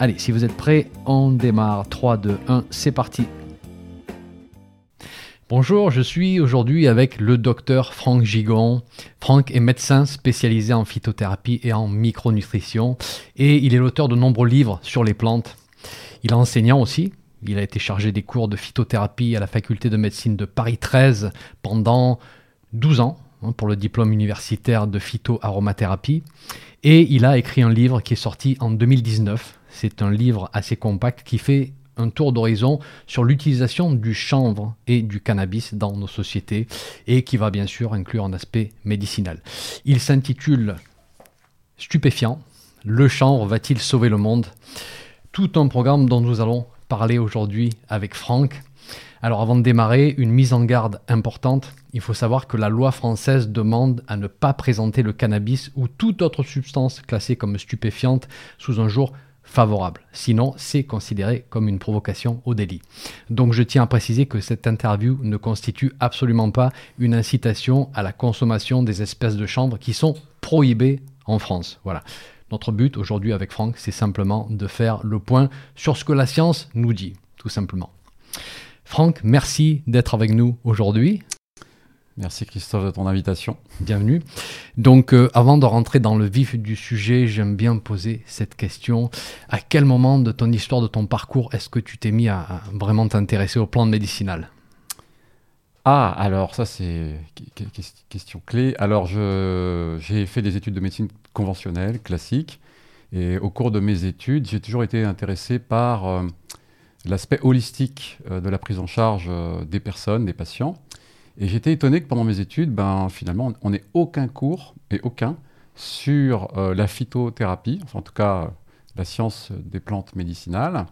Allez, si vous êtes prêts, on démarre. 3, 2, 1, c'est parti. Bonjour, je suis aujourd'hui avec le docteur Franck Gigon. Franck est médecin spécialisé en phytothérapie et en micronutrition et il est l'auteur de nombreux livres sur les plantes. Il est enseignant aussi. Il a été chargé des cours de phytothérapie à la faculté de médecine de Paris 13 pendant 12 ans hein, pour le diplôme universitaire de phytoaromathérapie. Et il a écrit un livre qui est sorti en 2019 c'est un livre assez compact qui fait un tour d'horizon sur l'utilisation du chanvre et du cannabis dans nos sociétés et qui va bien sûr inclure un aspect médicinal. Il s'intitule Stupéfiant, le chanvre va-t-il sauver le monde? Tout un programme dont nous allons parler aujourd'hui avec Franck. Alors avant de démarrer, une mise en garde importante. Il faut savoir que la loi française demande à ne pas présenter le cannabis ou toute autre substance classée comme stupéfiante sous un jour favorable. Sinon, c'est considéré comme une provocation au délit. Donc je tiens à préciser que cette interview ne constitue absolument pas une incitation à la consommation des espèces de chanvre qui sont prohibées en France. Voilà. Notre but aujourd'hui avec Franck, c'est simplement de faire le point sur ce que la science nous dit, tout simplement. Franck, merci d'être avec nous aujourd'hui. Merci Christophe de ton invitation. Bienvenue. Donc euh, avant de rentrer dans le vif du sujet, j'aime bien poser cette question. À quel moment de ton histoire, de ton parcours, est-ce que tu t'es mis à, vraiment t'intéresser aux plantes médicinales Ah, alors ça c'est question clé. Alors j'ai fait des études de médecine conventionnelle, classique. Et au cours de mes études, j'ai toujours été intéressé par euh, l'aspect holistique euh, de la prise en charge des personnes, des patients. Et j'étais étonné que pendant mes études, ben, finalement, on n'ait aucun cours, et aucun, sur euh, la phytothérapie, enfin en tout cas la science des plantes médicinales.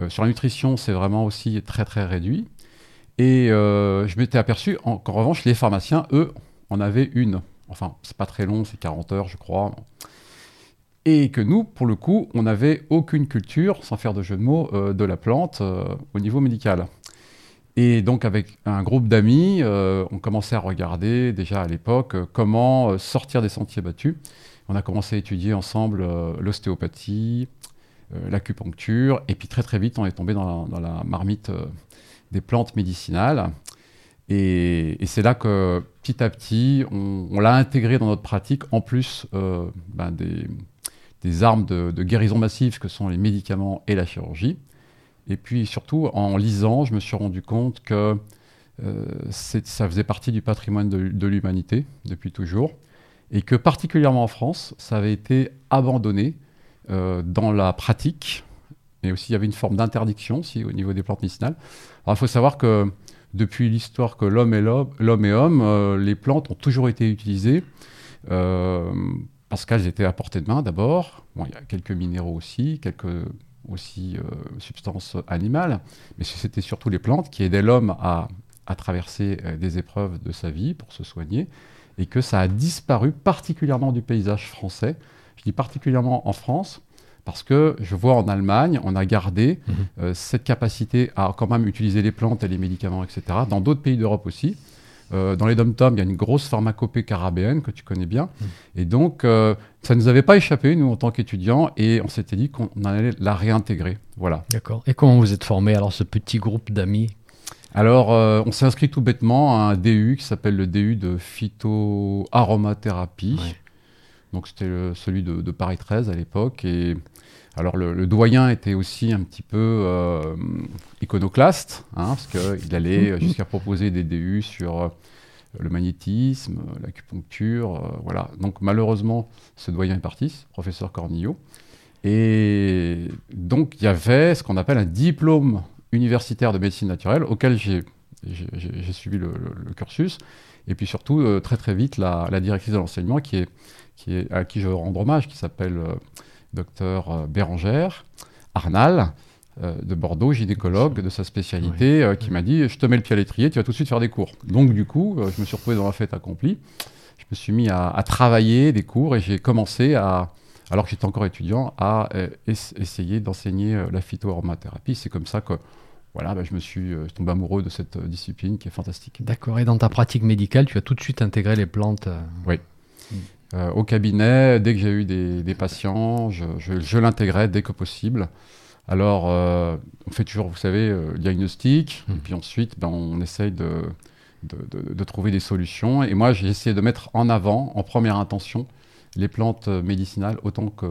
Euh, sur la nutrition, c'est vraiment aussi très très réduit. Et euh, je m'étais aperçu qu'en revanche, les pharmaciens, eux, en avaient une. Enfin, c'est pas très long, c'est 40 heures, je crois. Et que nous, pour le coup, on n'avait aucune culture, sans faire de jeu de mots, de la plante au niveau médical. Et donc avec un groupe d'amis, euh, on commençait à regarder déjà à l'époque euh, comment euh, sortir des sentiers battus. On a commencé à étudier ensemble l'ostéopathie, l'acupuncture, et puis très très vite on est tombé dans la, marmite des plantes médicinales. Et, c'est là que petit à petit on, l'a intégré dans notre pratique, en plus ben, des, armes de, de guérison massive que sont les médicaments et la chirurgie. Et puis surtout, en lisant, je me suis rendu compte que euh, ça faisait partie du patrimoine de, l'humanité depuis toujours, et que particulièrement en France, ça avait été abandonné euh, dans la pratique, mais aussi il y avait une forme d'interdiction aussi au niveau des plantes médicinales. Alors il faut savoir que depuis l'histoire que l'homme est l'homme homme, euh, les plantes ont toujours été utilisées parce qu'elles étaient à portée de main d'abord. Bon, il y a quelques minéraux aussi, quelques aussi euh, substances animales, mais c'était surtout les plantes qui aidaient l'homme à, traverser euh, des épreuves de sa vie pour se soigner, et que ça a disparu particulièrement du paysage français. Je dis particulièrement en France, parce que je vois en Allemagne, on a gardé mhm. euh, cette capacité à quand même utiliser les plantes et les médicaments, etc. Dans d'autres pays d'Europe aussi. Euh, dans les dom-toms, il y a une grosse pharmacopée carabéenne que tu connais bien. Mm. Et donc, euh, ça ne nous avait pas échappé, nous, en tant qu'étudiants, et on s'était dit qu'on allait la réintégrer. Voilà. D'accord. Et comment vous êtes formé, alors, ce petit groupe d'amis? Alors, euh, on s'est inscrit tout bêtement à un DU qui s'appelle le DU de phytoaromathérapie. Donc, c'était celui de, de, Paris 13 à l'époque. Et alors le, doyen était aussi un petit peu euh, iconoclaste, hein, parce qu'il allait jusqu'à proposer des DU sur euh, le magnétisme, l'acupuncture, euh, voilà. Donc malheureusement, ce doyen est parti, professeur Cornillo. Et donc il y avait ce qu'on appelle un diplôme universitaire de médecine naturelle, auquel j'ai suivi le, cursus. Et puis surtout, très très vite, la, directrice de l'enseignement, qui est, qui est, à qui je rends hommage, qui s'appelle docteur euh, Bérangère, Arnal, de Bordeaux, gynécologue de sa spécialité, qui m'a dit Je te mets le pied à l'étrier, tu vas tout de suite faire des cours. Donc, du coup, je me suis retrouvé dans la fête accomplie. Je me suis mis à, travailler des cours et j'ai commencé à, alors que j'étais encore étudiant, à essayer d'enseigner la phytoaromathérapie. C'est comme ça que voilà, bah, je me suis tombé amoureux de cette discipline qui est fantastique. D'accord. Et dans ta pratique médicale, tu as tout de suite intégré les plantes Oui. Euh, au cabinet, dès que j'ai eu des, patients, je, l'intégrais dès que possible. Alors, euh, on fait toujours, vous savez, euh, le diagnostic, et mmh. puis ensuite, ben, on essaye de, de, trouver des solutions. Et moi, j'ai essayé de mettre en avant, en première intention, les plantes médicinales autant que,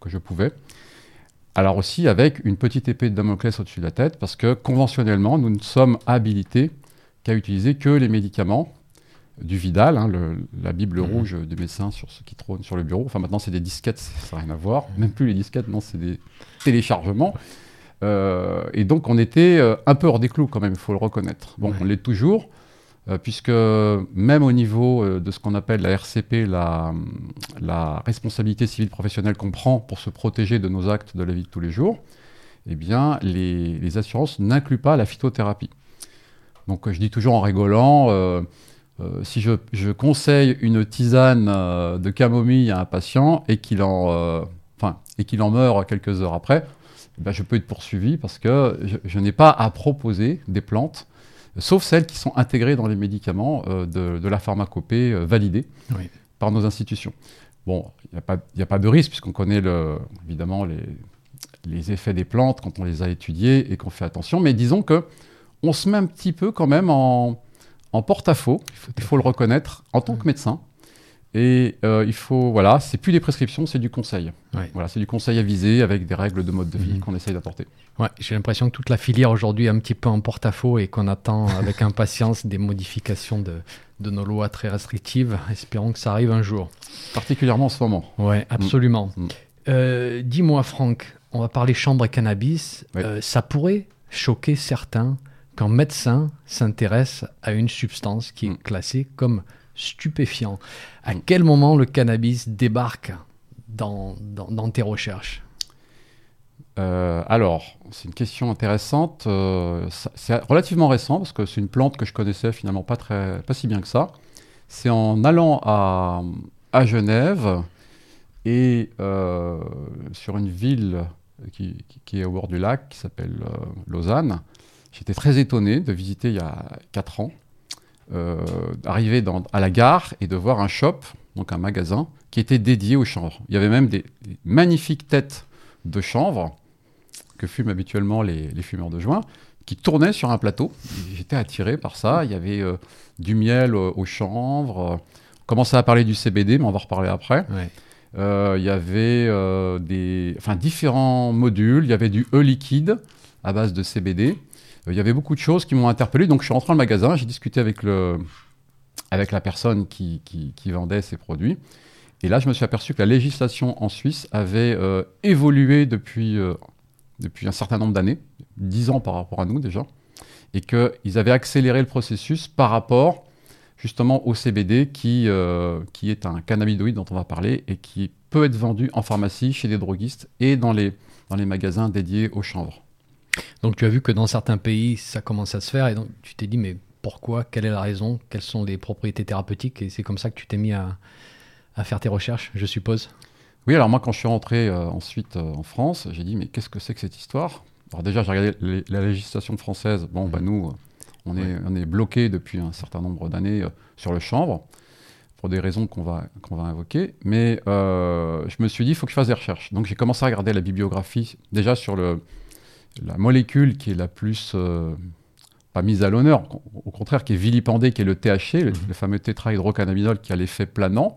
que je pouvais. Alors aussi avec une petite épée de Damoclès au-dessus de la tête, parce que conventionnellement, nous ne sommes habilités qu'à utiliser que les médicaments du Vidal, hein, la Bible mhm. rouge des médecins sur ce qui trône sur le bureau. Enfin, maintenant, c'est des disquettes, ça n'a rien à voir. Même plus les disquettes, non, c'est des téléchargements. Euh, et donc, on était euh, un peu hors des clous quand même, il faut le reconnaître. Bon, on l'est toujours, euh, puisque même au niveau de ce qu'on appelle la RCP, la, la responsabilité civile professionnelle qu'on prend pour se protéger de nos actes de la vie de tous les jours, eh bien, les, les assurances n'incluent pas la phytothérapie. Donc, je dis toujours en rigolant euh, si je, conseille une tisane euh, de camomille à un patient et qu'il en, euh, et qu'il en meurt quelques heures après, eh ben, je peux être poursuivi parce que je, n'ai pas à proposer des plantes, sauf celles qui sont intégrées dans les médicaments de, la pharmacopée validée par nos institutions. Bon, il n'y a, pas de risque puisqu'on connaît le, évidemment les, les, effets des plantes quand on les a étudiées et qu'on fait attention, mais disons que on se met un petit peu quand même en, en porte-à-faux, il faut le reconnaître, en tant que médecin. Et euh, il faut, voilà, c'est plus des prescriptions, c'est du conseil. Voilà, c'est du conseil avisé avec des règles de mode de vie mhm. qu'on essaye d'apporter. Ouais, j'ai l'impression que toute la filière aujourd'hui est un petit peu en porte-à-faux et qu'on attend avec impatience des modifications de, de, nos lois très restrictives. Espérons que ça arrive un jour. Particulièrement en ce moment. Ouais, mm. absolument. Mm. Euh, dis-moi, Franck, on va parler chambre et cannabis. Euh, ça pourrait choquer certains quand médecin s'intéresse à une substance qui est mm. classée comme stupéfiant. À mm. quel moment le cannabis débarque dans, dans, tes recherches? Euh, alors, c'est une question intéressante. Euh, c'est relativement récent parce que c'est une plante que je connaissais finalement pas, très, pas si bien que ça. C'est en allant à, à Genève et euh, sur une ville qui, qui, est au bord du lac qui s'appelle Lausanne. J'étais très étonné de visiter il y a 4 ans, euh, d'arriver à la gare et de voir un shop, donc un magasin, qui était dédié aux chanvre. Il y avait même des, magnifiques têtes de chanvre que fument habituellement les, fumeurs de joint, qui tournaient sur un plateau. J'étais attiré par ça. Il y avait euh, du miel au chanvre. On commençait à parler du CBD, mais on va reparler après. Euh, il y avait des, enfin, différents modules. Il y avait du E liquide à base de CBD. Euh, il y avait beaucoup de choses qui m'ont interpellé. Donc je suis rentré dans le magasin, j'ai discuté avec, le, avec la personne qui, vendait ces produits. Et là, je me suis aperçu que la législation en Suisse avait euh, évolué depuis, euh, depuis un certain nombre d'années, 10 ans par rapport à nous déjà, et qu'ils avaient accéléré le processus par rapport justement au CBD, qui, qui est un cannabidoïde dont on va parler, et qui peut être vendu en pharmacie, chez des droguistes et dans les, dans les magasins dédiés au chanvre. Donc tu as vu que dans certains pays, ça commence à se faire et donc tu t'es dit mais pourquoi? Quelle est la raison? Quelles sont les propriétés thérapeutiques? Et c'est comme ça que tu t'es mis à, faire tes recherches, je suppose. Oui, alors moi quand je suis rentré euh, ensuite euh, en France, j'ai dit mais qu'est-ce que c'est que cette histoire? Alors déjà j'ai regardé la législation française, bon bah nous euh, on est, on est bloqué depuis un certain nombre d'années sur le chanvre pour des raisons qu'on va, qu'on va invoquer. Mais je me suis dit, il faut que je fasse des recherches. Donc j'ai commencé à regarder la bibliographie, déjà sur le, la molécule qui est la plus, euh, pas mise à l'honneur, au contraire qui est vilipendée, qui est le THC, le, mhm. fameux tétrahydrocannabinol qui a l'effet planant,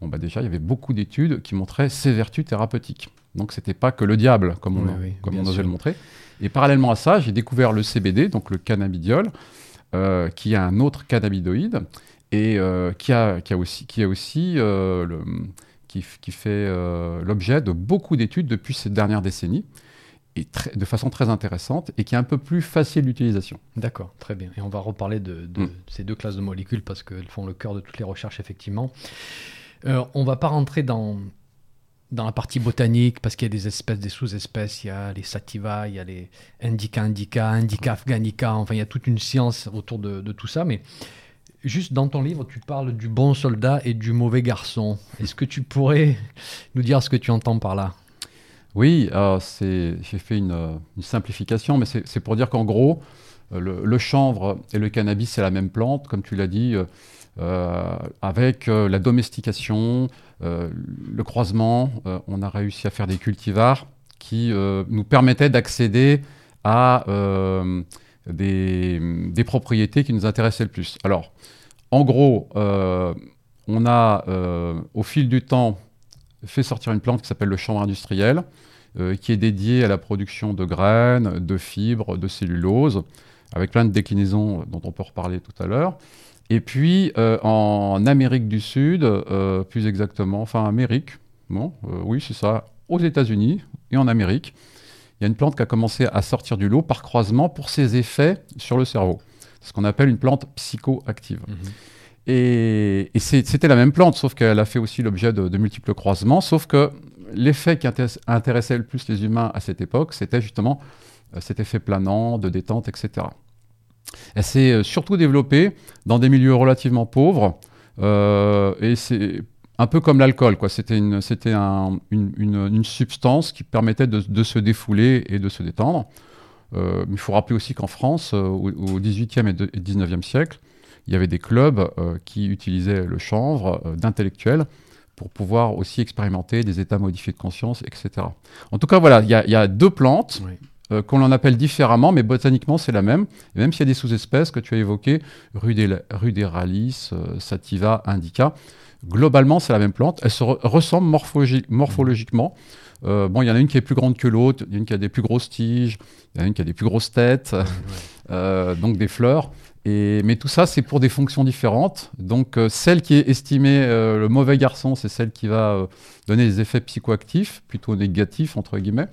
bon, bah déjà il y avait beaucoup d'études qui montraient ses vertus thérapeutiques. Donc c'était pas que le diable, comme on, comme on osait le montrer. Et parallèlement à ça, j'ai découvert le CBD, donc le cannabidiol, euh, qui est un autre cannabidoïde, et euh, qui, a, qui, a, aussi, qui, a aussi le, qui, qui, fait l'objet de beaucoup d'études depuis ces dernières décennies et de façon très intéressante et qui est un peu plus facile d'utilisation. D'accord, très bien. Et on va reparler de, mm. ces deux classes de molécules parce qu'elles font le cœur de toutes les recherches, effectivement. Euh, on ne va pas rentrer dans, dans la partie botanique, parce qu'il y a des espèces, des sous-espèces, il y a les sativa, il y a les indica indica, indica afghanica, enfin il y a toute une science autour de, de tout ça, mais juste dans ton livre, tu parles du bon soldat et du mauvais garçon. Est-ce que tu pourrais nous dire ce que tu entends par là? Oui, euh, j'ai fait une, une, simplification, mais c'est pour dire qu'en gros, euh, le, chanvre et le cannabis, c'est la même plante, comme tu l'as dit. Euh, euh, avec euh, la domestication, euh, le croisement, on a réussi à faire des cultivars qui nous permettaient d'accéder à des, propriétés qui nous intéressaient le plus. Alors, en gros, on a, au fil du temps, fait sortir une plante qui s'appelle le chanvre industriel, qui est dédiée à la production de graines, de fibres, de cellulose, avec plein de déclinaisons dont on peut reparler tout à l'heure. Et puis euh, en Amérique du Sud, euh, plus exactement, enfin Amérique, euh, oui c'est ça, aux États-Unis et en Amérique, il y a une plante qui a commencé à sortir du lot par croisement pour ses effets sur le cerveau. C'est ce qu'on appelle une plante psychoactive. Mhm. Et, c'était la même plante, sauf qu'elle a fait aussi l'objet de, multiples croisements, sauf que l'effet qui intéressait le plus les humains à cette époque, c'était justement cet effet planant, de détente, etc. Elle s'est euh, surtout développée dans des milieux relativement pauvres. Euh, et c'est un peu comme l'alcool, quoi. C'était une, une, substance qui permettait de, se défouler et de se détendre. Euh, il faut rappeler aussi qu'en France, au, au, 18e et, 19e siècle, il y avait des clubs qui utilisaient le chanvre d'intellectuels pour pouvoir aussi expérimenter des états modifiés de conscience, etc. En tout cas, voilà, il y, y, a deux plantes. Oui. Euh, qu'on en appelle différemment, mais botaniquement c'est la même. Et même s'il y a des sous-espèces que tu as évoquées, ruderalis, euh, sativa, indica, globalement c'est la même plante. Elle se ressemble morphologiquement. Euh, bon, il y en a une qui est plus grande que l'autre, il y en a une qui a des plus grosses tiges, il y en a une qui a des plus grosses têtes, donc des fleurs. Mais tout ça, c'est pour des fonctions différentes. Donc, celle qui est estimée le mauvais garçon, c'est celle qui va donner des effets psychoactifs, plutôt négatifs, entre guillemets.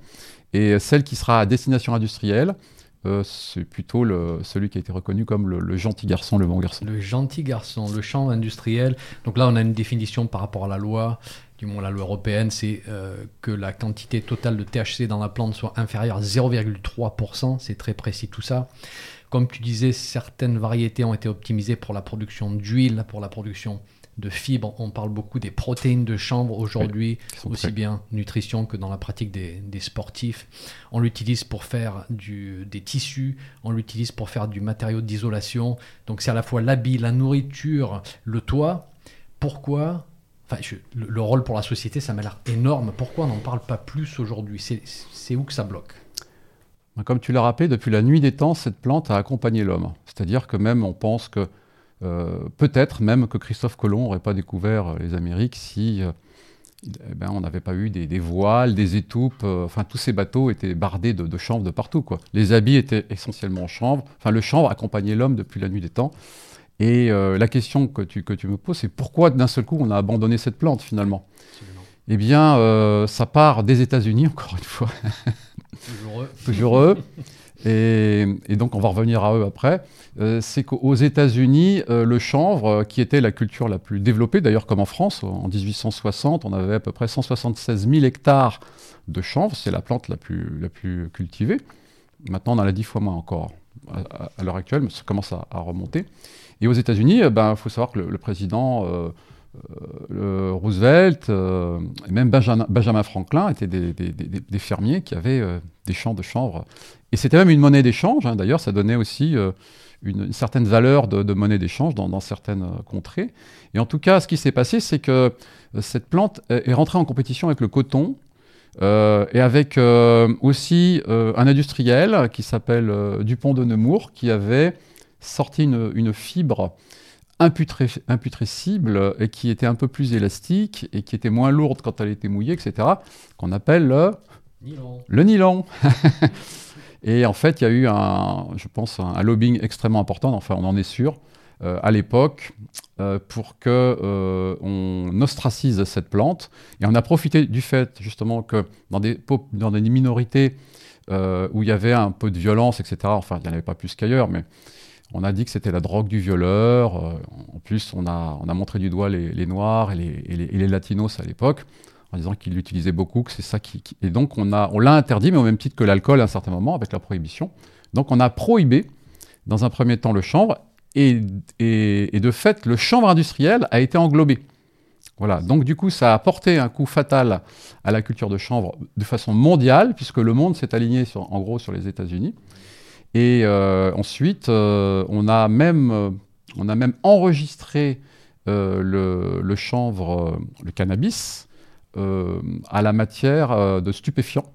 Et celle qui sera à destination industrielle, euh, c'est plutôt celui qui a été reconnu comme le, gentil garçon, le bon garçon. Le gentil garçon, le champ industriel. Donc là, on a une définition par rapport à la loi, du moins la loi européenne, c'est euh, que la quantité totale de THC dans la plante soit inférieure à 0,3%. C'est très précis tout ça. Comme tu disais, certaines variétés ont été optimisées pour la production d'huile, pour la production de fibres. On parle beaucoup des protéines de chambre aujourd'hui, aussi bien nutrition que dans la pratique des, sportifs. On l'utilise pour faire du, des tissus, on l'utilise pour faire du matériau d'isolation. Donc c'est à la fois l'habit, la nourriture, le toit. Pourquoi? Enfin, le, rôle pour la société, ça m'a l'air énorme. Pourquoi on n'en parle pas plus aujourd'hui? C'est où que ça bloque? Comme tu l'as rappelé, depuis la nuit des temps, cette plante a accompagné l'homme. C'est-à-dire que même on pense que euh, peut-être même que Christophe Colomb n'aurait pas découvert euh, les Amériques si euh, eh ben, on n'avait pas eu des, voiles, des étoupes. enfin, tous ces bateaux étaient bardés de, de, chanvre de partout. Quoi. Les habits étaient essentiellement en chanvre. Enfin, le chanvre accompagnait l'homme depuis la nuit des temps. Et la question que tu, que tu me poses, c'est pourquoi d'un seul coup on a abandonné cette plante finalement? Eh bien, ça part des États-Unis, encore une fois. Toujours eux. Toujours eux. Et, donc, on va revenir à eux après. Euh, c'est qu'aux États-Unis, euh, le chanvre, euh, qui était la culture la plus développée, d'ailleurs comme en France, en 1860, on avait à peu près 176 000 hectares de chanvre. C'est la plante la plus, la plus cultivée. Maintenant, on en a 10 fois moins encore à, l'heure actuelle, mais ça commence à, remonter. Et aux États-Unis, il ben, faut savoir que le, président le Roosevelt et même Benjamin, Franklin étaient des, fermiers qui avaient des champs de chanvre et c'était même une monnaie d'échange, hein. d'ailleurs, ça donnait aussi euh, une, certaine valeur de, monnaie d'échange dans, certaines euh, contrées. Et en tout cas, ce qui s'est passé, c'est que euh, cette plante est rentrée en compétition avec le coton et avec aussi un industriel qui s'appelle Dupont de Nemours, qui avait sorti une, fibre imputrescible et qui était un peu plus élastique et qui était moins lourde quand elle était mouillée, etc., qu'on appelle le nylon. Le nylon. Et en fait, il y a eu, un, je pense, un, lobbying extrêmement important, enfin on en est sûr, euh, à l'époque, euh, pour que euh, on ostracise cette plante. Et on a profité du fait, justement, que dans des, dans des minorités où il y avait un peu de violence, etc., enfin, il n'y en avait pas plus qu'ailleurs, mais on a dit que c'était la drogue du violeur. en plus, on a, on a montré du doigt les, Noirs et les, et les, les Latinos à l'époque en disant qu'il l'utilisait beaucoup, que c'est ça qui, Et donc on, a, on l'a interdit, mais au même titre que l'alcool à un certain moment, avec la prohibition. Donc on a prohibé, dans un premier temps, le chanvre, et, et, de fait, le chanvre industriel a été englobé. Voilà, donc du coup, ça a porté un coup fatal à la culture de chanvre de façon mondiale, puisque le monde s'est aligné sur, en gros sur les États-Unis. Et euh, ensuite, euh, on, a même, euh, on a même enregistré le, chanvre, le cannabis, à la matière de stupéfiants.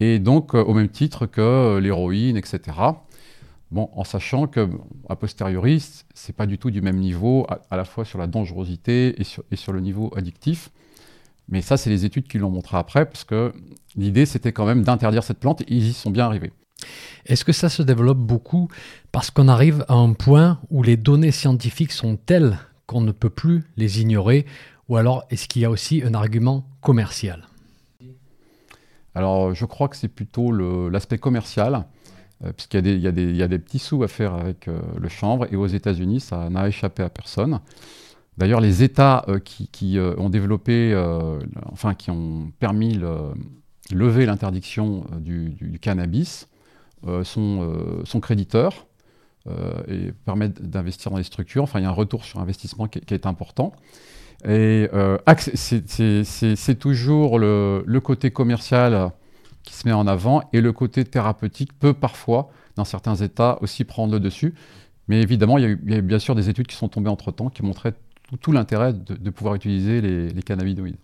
Et donc, au même titre que l'héroïne, etc. Bon, en sachant que, a posteriori, c'est pas du tout du même niveau, à, la fois sur la dangerosité et sur, et sur le niveau addictif. Mais ça, c'est les études qui l'ont montré après, parce que l'idée, c'était quand même d'interdire cette plante, et ils y sont bien arrivés. Est-ce que ça se développe beaucoup parce qu'on arrive à un point où les données scientifiques sont telles qu'on ne peut plus les ignorer, ou alors est-ce qu'il y a aussi un argument commercial? Alors, je crois que c'est plutôt l'aspect commercial. Euh, puisqu'il y, a des petits sous à faire avec euh, le chanvre, et aux États-Unis, ça n'a échappé à personne. D'ailleurs, les États euh, qui, ont développé, enfin, qui ont permis le, lever l'interdiction du, cannabis sont, sont, créditeurs et permettent d'investir dans les structures. Enfin, il y a un retour sur investissement qui, est important. Et c'est toujours le, côté commercial qui se met en avant et le côté thérapeutique peut parfois, dans certains états, aussi prendre le dessus. Mais évidemment, il y a, eu, bien sûr des études qui sont tombées entre-temps qui montraient tout, l'intérêt de, pouvoir utiliser les cannabinoïdes.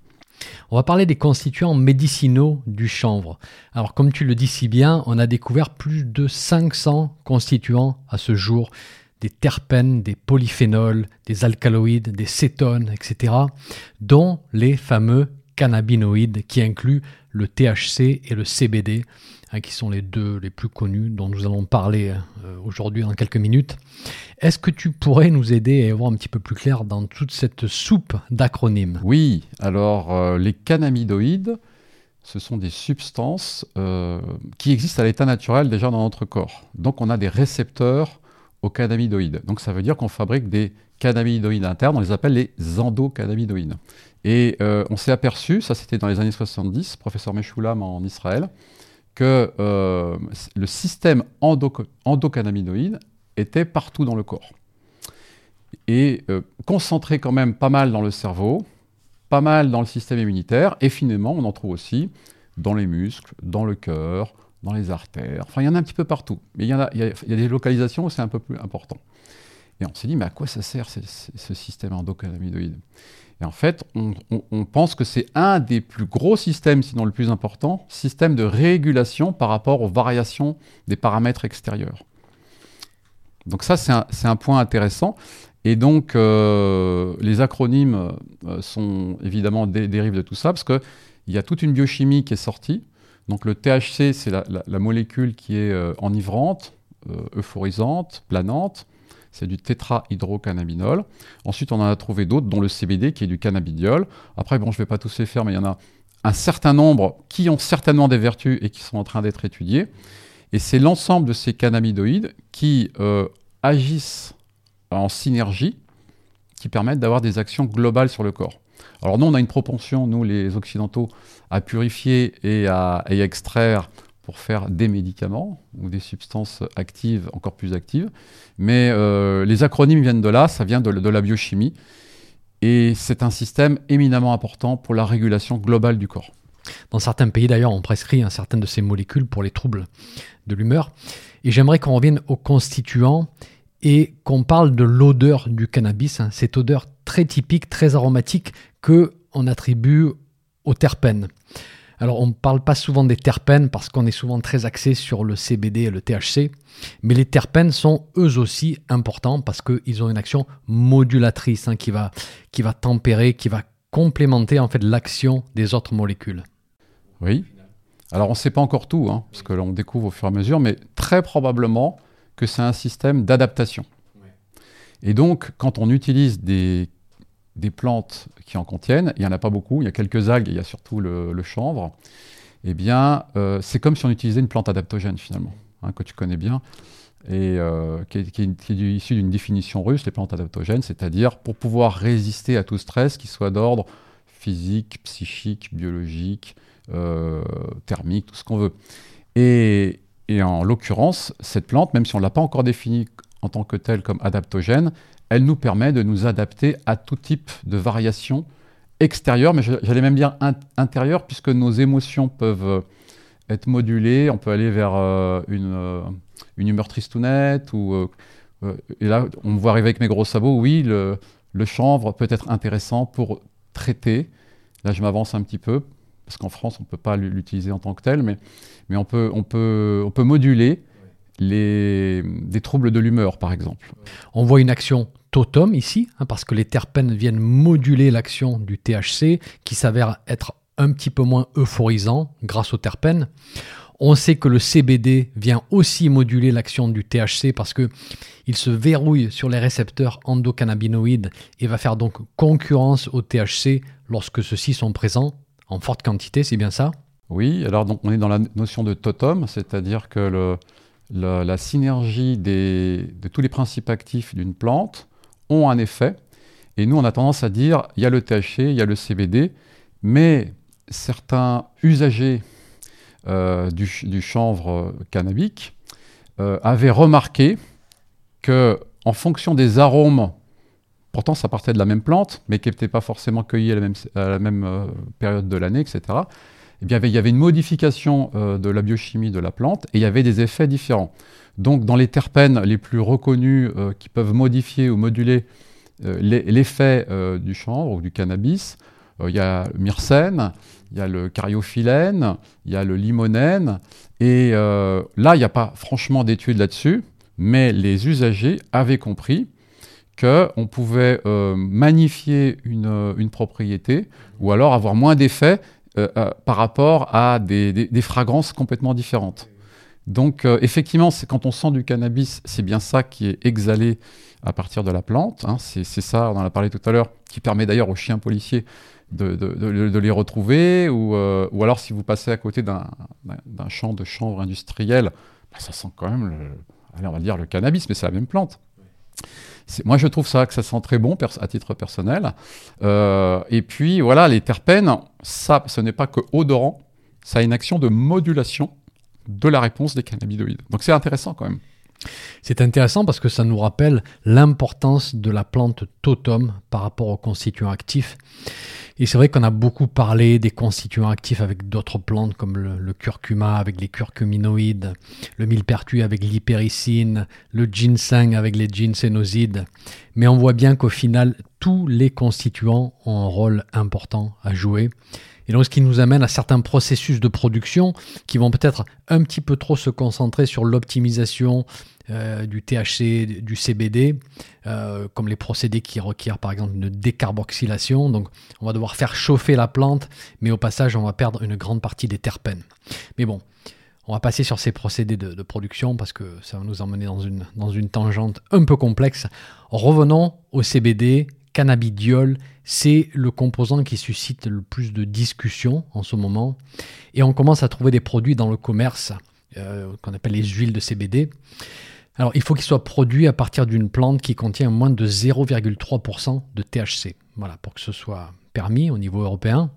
On va parler des constituants médicinaux du chanvre. Alors comme tu le dis si bien, on a découvert plus de 500 constituants à ce jour, des terpènes, des polyphénols, des alcaloïdes, des cétones, etc., dont les fameux cannabinoïdes qui incluent le THC et le CBD, hein, qui sont les deux les plus connus dont nous allons parler euh, aujourd'hui dans quelques minutes. Est-ce que tu pourrais nous aider à voir un petit peu plus clair dans toute cette soupe d'acronymes? Oui, alors euh, les cannabinoïdes, ce sont des substances euh, qui existent à l'état naturel déjà dans notre corps. Donc on a des récepteurs aux cannabinoïdes. Donc ça veut dire qu'on fabrique des cannabinoïdes internes, on les appelle les endocannabinoïdes. Et euh, on s'est aperçu, ça c'était dans les années 70, professeur Meshulam en Israël, que euh, le système endocannabinoïde était partout dans le corps. Et euh, concentré quand même pas mal dans le cerveau, pas mal dans le système immunitaire, et finalement on en trouve aussi dans les muscles, dans le cœur, dans les artères, enfin il y en a un petit peu partout. Mais il y, a, des localisations où c'est un peu plus important. Et on s'est dit, mais à quoi ça sert ce système endocannabinoïde? Et en fait, on, pense que c'est un des plus gros systèmes, sinon le plus important, système de régulation par rapport aux variations des paramètres extérieurs. Donc ça, c'est un, point intéressant. Et donc, euh, les acronymes euh, sont évidemment des dérives de tout ça, parce qu'il y a toute une biochimie qui est sortie. Donc le THC, c'est la, molécule qui est euh, enivrante, euphorisante, planante c'est du tétrahydrocannabinol. Ensuite, on en a trouvé d'autres, dont le CBD, qui est du cannabidiol. Après, bon, je ne vais pas tous les faire, mais il y en a un certain nombre qui ont certainement des vertus et qui sont en train d'être étudiés. Et c'est l'ensemble de ces cannabinoïdes qui euh, agissent en synergie, qui permettent d'avoir des actions globales sur le corps. Alors nous, on a une propension, nous les Occidentaux, à purifier et à, et à extraire pour faire des médicaments ou des substances actives encore plus actives. Mais euh, les acronymes viennent de là, ça vient de, la biochimie. Et c'est un système éminemment important pour la régulation globale du corps. Dans certains pays d'ailleurs, on prescrit un certain de ces molécules pour les troubles de l'humeur. Et j'aimerais qu'on revienne aux constituants et qu'on parle de l'odeur du cannabis, hein. cette odeur très typique, très aromatique que on attribue aux terpènes. Alors on ne parle pas souvent des terpènes parce qu'on est souvent très axé sur le CBD et le THC, mais les terpènes sont eux aussi importants parce qu'ils ont une action modulatrice hein, qui, va, qui va tempérer, qui va complémenter en fait l'action des autres molécules. Oui. Alors on ne sait pas encore tout, hein, parce que l'on découvre au fur et à mesure, mais très probablement que c'est un système d'adaptation. Et donc, quand on utilise des des plantes qui en contiennent, il n'y en a pas beaucoup, il y a quelques algues, il y a surtout le, chanvre, eh bien, euh, c'est comme si on utilisait une plante adaptogène finalement, hein, que tu connais bien, et euh, qui, est, issue d'une définition russe, les plantes adaptogènes, c'est-à-dire pour pouvoir résister à tout stress qui soit d'ordre physiques, psychiques, biologiques, thermiques, tout ce qu'on veut. Et, et en l'occurrence, cette plante, même si on ne l'a pas encore définie en tant que telle comme adaptogène, elle nous permet de nous adapter à tout type de variations extérieures, mais j'allais même dire intérieures, puisque nos émotions peuvent euh, être modulées. On peut aller vers euh, une, euh, une, humeur tristounette, ou, et là, on me voit arriver avec mes gros sabots. Oui, le, le chanvre peut être intéressant pour traiter. Là, je m'avance un petit peu, parce qu'en France, on ne peut pas l'utiliser en tant que tel, mais, mais on, peut, on, peut, on peut moduler les, des troubles de l'humeur, par exemple. On voit une action totum ici, hein, parce que les terpènes viennent moduler l'action du THC, qui s'avère être un petit peu moins euphorisant grâce aux terpènes. On sait que le CBD vient aussi moduler l'action du THC parce que il se verrouille sur les récepteurs endocannabinoïdes et va faire donc concurrence au THC lorsque ceux-ci sont présents en forte quantité, c'est bien ça? Oui, alors donc on est dans la notion de totum, c'est-à-dire que le, la, synergie de tous les principes actifs d'une plante ont un effet. Et nous, on a tendance à dire, il y a le THC, il y a le CBD, mais certains usagers euh, du, chanvre cannabique euh, avaient remarqué que, en fonction des arômes, pourtant ça partait de la même plante, mais qui n'était pas forcément cueilli à la même, à la même euh, période de l'année, etc., eh il y avait une modification euh, de la biochimie de la plante et il y avait des effets différents. Donc, dans les terpènes les plus reconnus euh, qui peuvent modifier ou moduler euh, l'effet du chanvre ou du cannabis, il y a le myrcène, il y a le cariophyllène, il y a le limonène. Et là, il n'y a pas franchement d'études là-dessus, mais les usagers avaient compris qu'on pouvait magnifier une, une, propriété ou alors avoir moins d'effets euh, euh, par rapport à des, fragrances complètement différentes. Donc euh, effectivement, c'est quand on sent du cannabis, c'est bien ça qui est exhalé à partir de la plante. Hein. c'est ça, on en a parlé tout à l'heure, qui permet d'ailleurs aux chiens policiers de, les retrouver. Ou, alors si vous passez à côté d'un champ de chanvre industriel, bah, ça sent quand même, on va dire le cannabis, mais c'est la même plante. Moi, je trouve ça que ça sent très bon à titre personnel. Euh, et puis, voilà, les terpènes, ça, ce n'est pas que odorant, ça a une action de modulation de la réponse des cannabinoïdes. Donc, c'est intéressant quand même. C'est intéressant parce que ça nous rappelle l'importance de la plante totem par rapport aux constituants actifs. Et c'est vrai qu'on a beaucoup parlé des constituants actifs avec d'autres plantes comme le, curcuma avec les curcuminoïdes, le millepertuis avec l'hypericine, le ginseng avec les ginsénosides. Mais on voit bien qu'au final, tous les constituants ont un rôle important à jouer. Et donc, ce qui nous amène à certains processus de production qui vont peut-être un petit peu trop se concentrer sur l'optimisation euh, du THC, du CBD, euh, comme les procédés qui requièrent par exemple une décarboxylation. Donc, on va devoir faire chauffer la plante, mais au passage, on va perdre une grande partie des terpènes. Mais bon, on va passer sur ces procédés de, de, production parce que ça va nous emmener dans une, dans une tangente un peu complexe. Revenons au CBD cannabidiol, c'est le composant qui suscite le plus de discussions en ce moment. Et on commence à trouver des produits dans le commerce euh, qu'on appelle les huiles de CBD. Alors, il faut qu'il soit produit à partir d'une plante qui contient moins de 0,3% de THC. Voilà, pour que ce soit permis au niveau européen.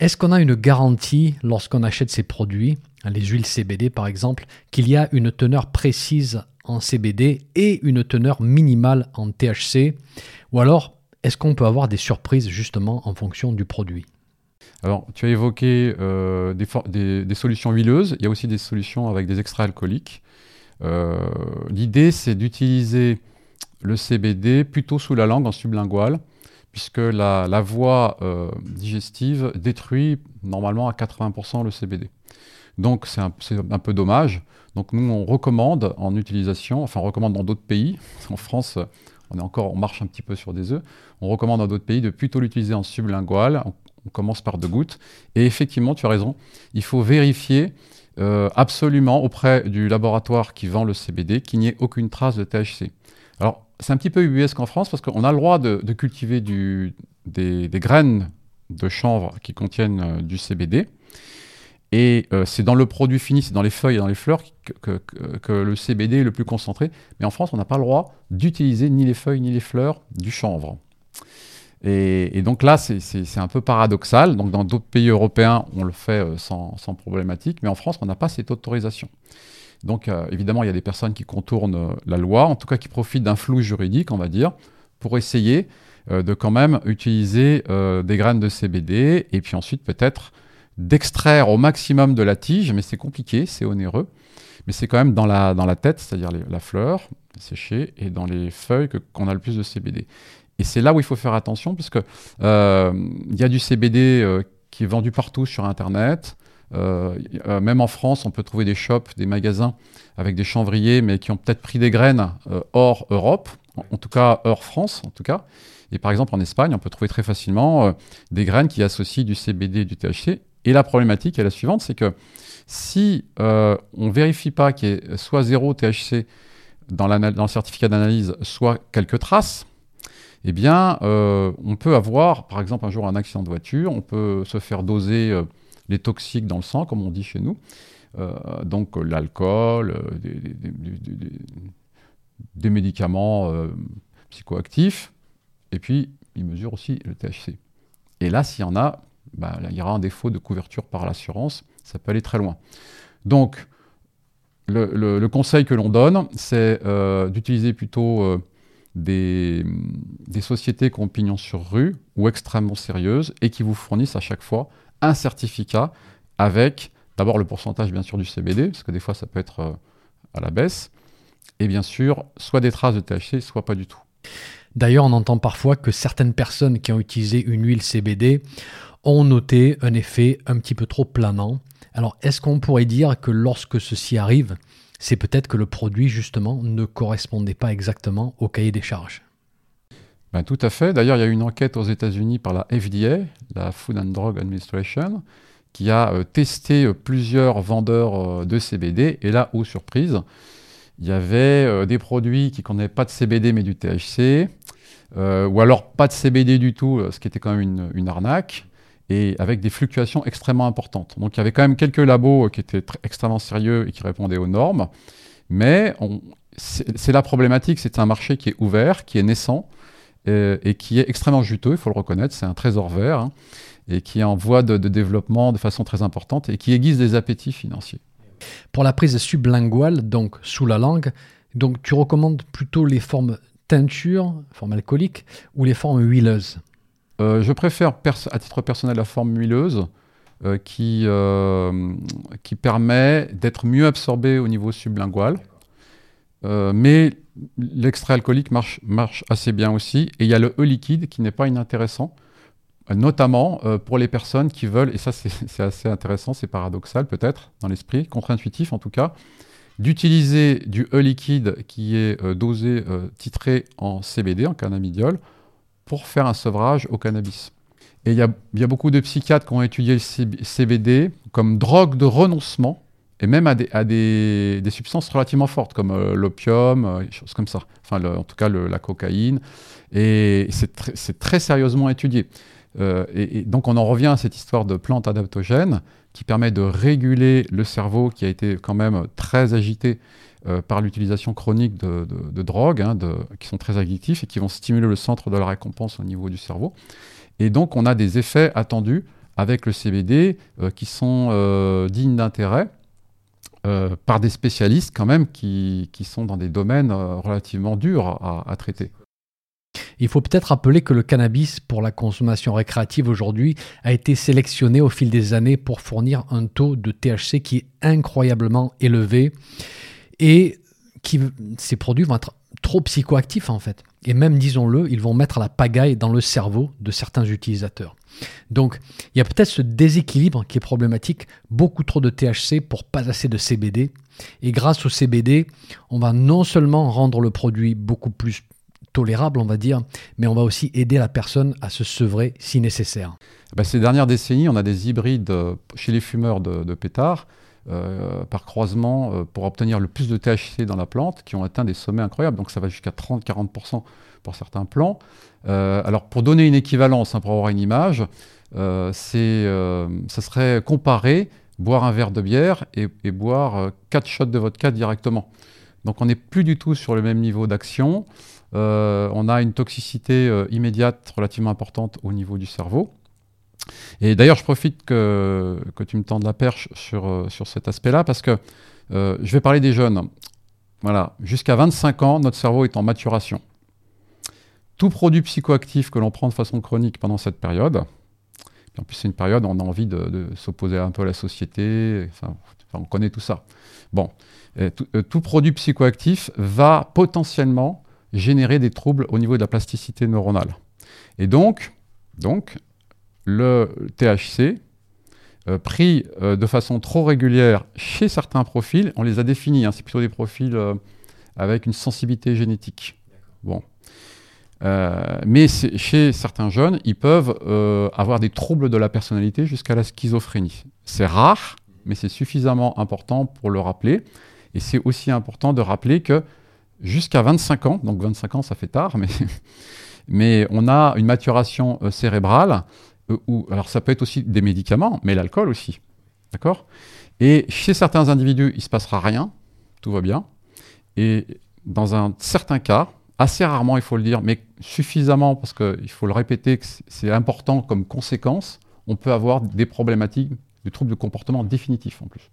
Est-ce qu'on a une garantie lorsqu'on achète ces produits, les huiles CBD par exemple, qu'il y a une teneur précise en CBD et une teneur minimale en THC Ou alors, est-ce qu'on peut avoir des surprises justement en fonction du produit? Alors, tu as évoqué euh, des, solutions huileuses, il y a aussi des solutions avec des extraits alcooliques. Euh, l'idée, c'est d'utiliser le CBD plutôt sous la langue, en sublingual, puisque la, voie euh, digestive détruit normalement à 80% le CBD. Donc, c'est un, peu dommage. Donc, nous, on recommande en utilisation, enfin, on recommande dans d'autres pays. En France, on, est encore, on marche un petit peu sur des œufs. On recommande dans d'autres pays de plutôt l'utiliser en sublingual. On, commence par deux gouttes. Et effectivement, tu as raison, il faut vérifier euh, absolument auprès du laboratoire qui vend le CBD qu'il n'y ait aucune trace de THC. Alors, c'est un petit peu ubuesque en France parce qu'on a le droit de, cultiver des, graines de chanvre qui contiennent euh, du CBD. Et euh, c'est dans le produit fini, c'est dans les feuilles et dans les fleurs que, le CBD est le plus concentré. Mais en France, on n'a pas le droit d'utiliser ni les feuilles ni les fleurs du chanvre. Et, donc là, c'est un peu paradoxal. Donc dans d'autres pays européens, on le fait euh, sans, problématique, mais en France, on n'a pas cette autorisation. Donc euh, évidemment, il y a des personnes qui contournent la loi, en tout cas qui profitent d'un flou juridique, on va dire, pour essayer de quand même utiliser des graines de CBD et puis ensuite peut-être d'extraire au maximum de la tige, mais c'est compliqué, c'est onéreux. Mais c'est quand même dans la, dans la tête, c'est-à-dire la fleur séchée, et dans les feuilles qu'on a le plus de CBD. Et c'est là où il faut faire attention, puisque euh, il y a du CBD euh, qui est vendu partout sur Internet. Euh, même en France, on peut trouver des shops, des magasins avec des chanvriers, mais qui ont peut-être pris des graines hors Europe, en, tout cas hors France, en tout cas. Et par exemple, en Espagne, on peut trouver très facilement des graines qui associent du CBD et du THC. Et la problématique est la suivante, c'est que si on ne vérifie pas qu'il y ait soit zéro THC dans, le certificat d'analyse, soit quelques traces, eh bien, euh, on peut avoir, par exemple, un jour un accident de voiture, on peut se faire doser euh, les toxiques dans le sang, comme on dit chez nous, euh, donc l'alcool, des, médicaments psychoactifs, et puis il mesure aussi le THC. Et là, s'il y en a, bah, il y aura un défaut de couverture par l'assurance, ça peut aller très loin. Donc, le conseil que l'on donne, c'est d'utiliser plutôt des, sociétés qui ont pignon sur rue ou extrêmement sérieuses et qui vous fournissent à chaque fois un certificat avec d'abord le pourcentage bien sûr du CBD, parce que des fois ça peut être euh, à la baisse, et bien sûr soit des traces de THC, soit pas du tout. D'ailleurs, on entend parfois que certaines personnes qui ont utilisé une huile CBD ont noté un effet un petit peu trop planant. Alors, est-ce qu'on pourrait dire que lorsque ceci arrive, c'est peut-être que le produit, justement, ne correspondait pas exactement au cahier des charges? Ben, tout à fait. D'ailleurs, il y a une enquête aux États-Unis par la FDA, la Food and Drug Administration, qui a euh, testé euh, plusieurs vendeurs euh, de CBD. Et là, aux surprises, il y avait des produits qui contenaient pas de CBD mais du THC, ou alors pas de CBD du tout, ce qui était quand même une arnaque et avec des fluctuations extrêmement importantes. Donc il y avait quand même quelques labos qui étaient extrêmement sérieux et qui répondaient aux normes, mais c'est la problématique, c'est un marché qui est ouvert, qui est naissant euh, et qui est extrêmement juteux, il faut le reconnaître, c'est un trésor vert, hein, et qui est en voie de, développement de façon très importante et qui aiguise des appétits financiers. Pour la prise sublinguale, donc sous la langue, donc tu recommandes plutôt les formes teinture, forme alcoolique, ou les formes huileuses? euh, je préfère à titre personnel la forme huileuse euh, qui, euh, qui permet d'être mieux absorbé au niveau sublingual. mais l'extrait alcoolique marche, marche assez bien aussi. Et il y a le E liquide qui n'est pas inintéressant, notamment pour les personnes qui veulent, et ça c'est assez intéressant, c'est paradoxal peut-être dans l'esprit, contre-intuitif en tout cas, d'utiliser du E liquide qui est dosé, titré en CBD, en cannabidiol, pour faire un sevrage au cannabis. Et il y, a, beaucoup de psychiatres qui ont étudié le CBD comme drogue de renoncement, et même à des, substances relativement fortes, comme euh, l'opium, euh, choses comme ça. Enfin, en tout cas, la cocaïne. Et c'est très sérieusement étudié. Euh, et, donc, on en revient à cette histoire de plante adaptogène qui permet de réguler le cerveau qui a été quand même très agité euh, par l'utilisation chronique de, drogues hein, qui sont très addictifs et qui vont stimuler le centre de la récompense au niveau du cerveau. Et donc, on a des effets attendus avec le CBD euh, qui sont euh, dignes d'intérêt. par des spécialistes quand même qui, sont dans des domaines relativement durs à, traiter. Il faut peut-être rappeler que le cannabis pour la consommation récréative aujourd'hui a été sélectionné au fil des années pour fournir un taux de THC qui est incroyablement élevé et qui, ces produits vont être trop psychoactifs en fait. Et même, disons-le, ils vont mettre la pagaille dans le cerveau de certains utilisateurs. Donc, il y a peut-être ce déséquilibre qui est problématique, beaucoup trop de THC pour pas assez de CBD. Et grâce au CBD, on va non seulement rendre le produit beaucoup plus tolérable, on va dire, mais on va aussi aider la personne à se sevrer si nécessaire. Bah, ces dernières décennies, on a des hybrides euh, chez les fumeurs de, de pétards euh, par croisement euh, pour obtenir le plus de THC dans la plante qui ont atteint des sommets incroyables. Donc ça va jusqu'à 30-40% pour certains plants. Euh, alors pour donner une équivalence, hein, pour avoir une image, ça serait comparer boire un verre de bière et, boire 4 shots de vodka directement. Donc on n'est plus du tout sur le même niveau d'action. On a une toxicité immédiate relativement importante au niveau du cerveau. Et d'ailleurs, je profite que, tu me tendes la perche sur, euh, sur cet aspect-là, parce que je vais parler des jeunes. Voilà, jusqu'à 25 ans, notre cerveau est en maturation. Tout produit psychoactif que l'on prend de façon chronique pendant cette période, en plus c'est une période où on a envie de, s'opposer un peu à la société, on connaît tout ça. Bon, tout, tout, produit psychoactif va potentiellement générer des troubles au niveau de la plasticité neuronale. Et donc, donc le THC, euh, pris euh, de façon trop régulière chez certains profils, on les a définis, hein, c'est plutôt des profils euh, avec une sensibilité génétique. Bon. mais chez certains jeunes, ils peuvent avoir des troubles de la personnalité jusqu'à la schizophrénie. C'est rare, mais c'est suffisamment important pour le rappeler. Et c'est aussi important de rappeler que jusqu'à 25 ans, donc 25 ans ça fait tard, mais, mais on a une maturation cérébrale, euh, alors ça peut être aussi des médicaments, mais l'alcool aussi. D'accord? Et chez certains individus, il se passera rien, tout va bien. Et dans un certain cas, assez rarement il faut le dire, mais suffisamment parce qu'il faut le répéter que c'est important comme conséquence, on peut avoir des problématiques, des troubles de comportement définitifs en plus.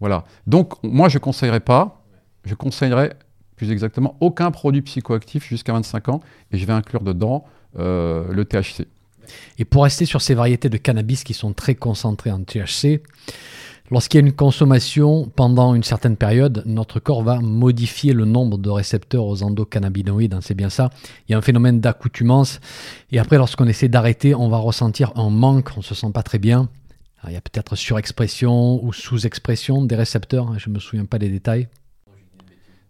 Voilà. Donc moi je ne conseillerais pas je conseillerais plus exactement aucun produit psychoactif jusqu'à 25 ans et je vais inclure dedans euh, le THC. Et pour rester sur ces variétés de cannabis qui sont très concentrées en THC, lorsqu'il y a une consommation pendant une certaine période, notre corps va modifier le nombre de récepteurs aux endocannabinoïdes, hein, c'est bien ça. Il y a un phénomène d'accoutumance et après lorsqu'on essaie d'arrêter, on va ressentir un manque, on ne se sent pas très bien. il y a peut-être surexpression ou sous-expression des récepteurs, hein, je ne me souviens pas des détails.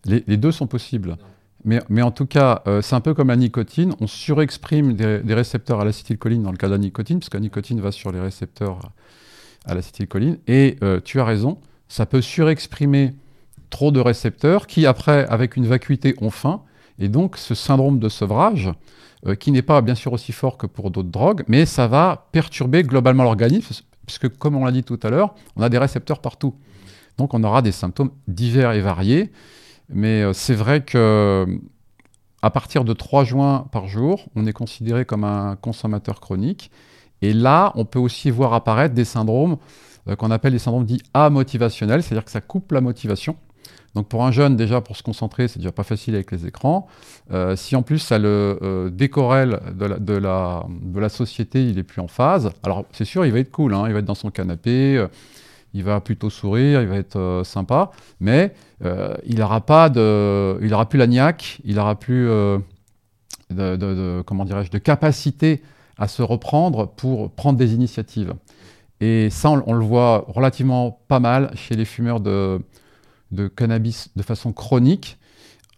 Les, deux sont possibles. Mais, en tout cas, euh, c'est un peu comme la nicotine. On surexprime des, récepteurs à l'acétylcholine dans le cas de la nicotine, puisque la nicotine va sur les récepteurs à l'acétylcholine. Et euh, tu as raison, ça peut surexprimer trop de récepteurs qui, après, avec une vacuité, ont faim. Et donc, ce syndrome de sevrage, euh, qui n'est pas bien sûr aussi fort que pour d'autres drogues, mais ça va perturber globalement l'organisme, puisque, comme on l'a dit tout à l'heure, on a des récepteurs partout. Donc, on aura des symptômes divers et variés. Mais euh, c'est vrai que à partir de 3 joints par jour, on est considéré comme un consommateur chronique. Et là, on peut aussi voir apparaître des syndromes euh, qu'on appelle des syndromes dits amotivationnels, c'est-à-dire que ça coupe la motivation. Donc pour un jeune, déjà pour se concentrer, c'est déjà pas facile avec les écrans. Euh, si en plus ça le la, de la, société, il est plus en phase. Alors c'est sûr, il va être cool, hein, il va être dans son canapé, il va plutôt sourire, il va être euh, sympa, mais euh, il n'aura pas de, il aura plus la niaque, il n'aura plus euh, de, comment dirais-je, de capacité à se reprendre pour prendre des initiatives. Et ça, on, le voit relativement pas mal chez les fumeurs de, de cannabis de façon chronique.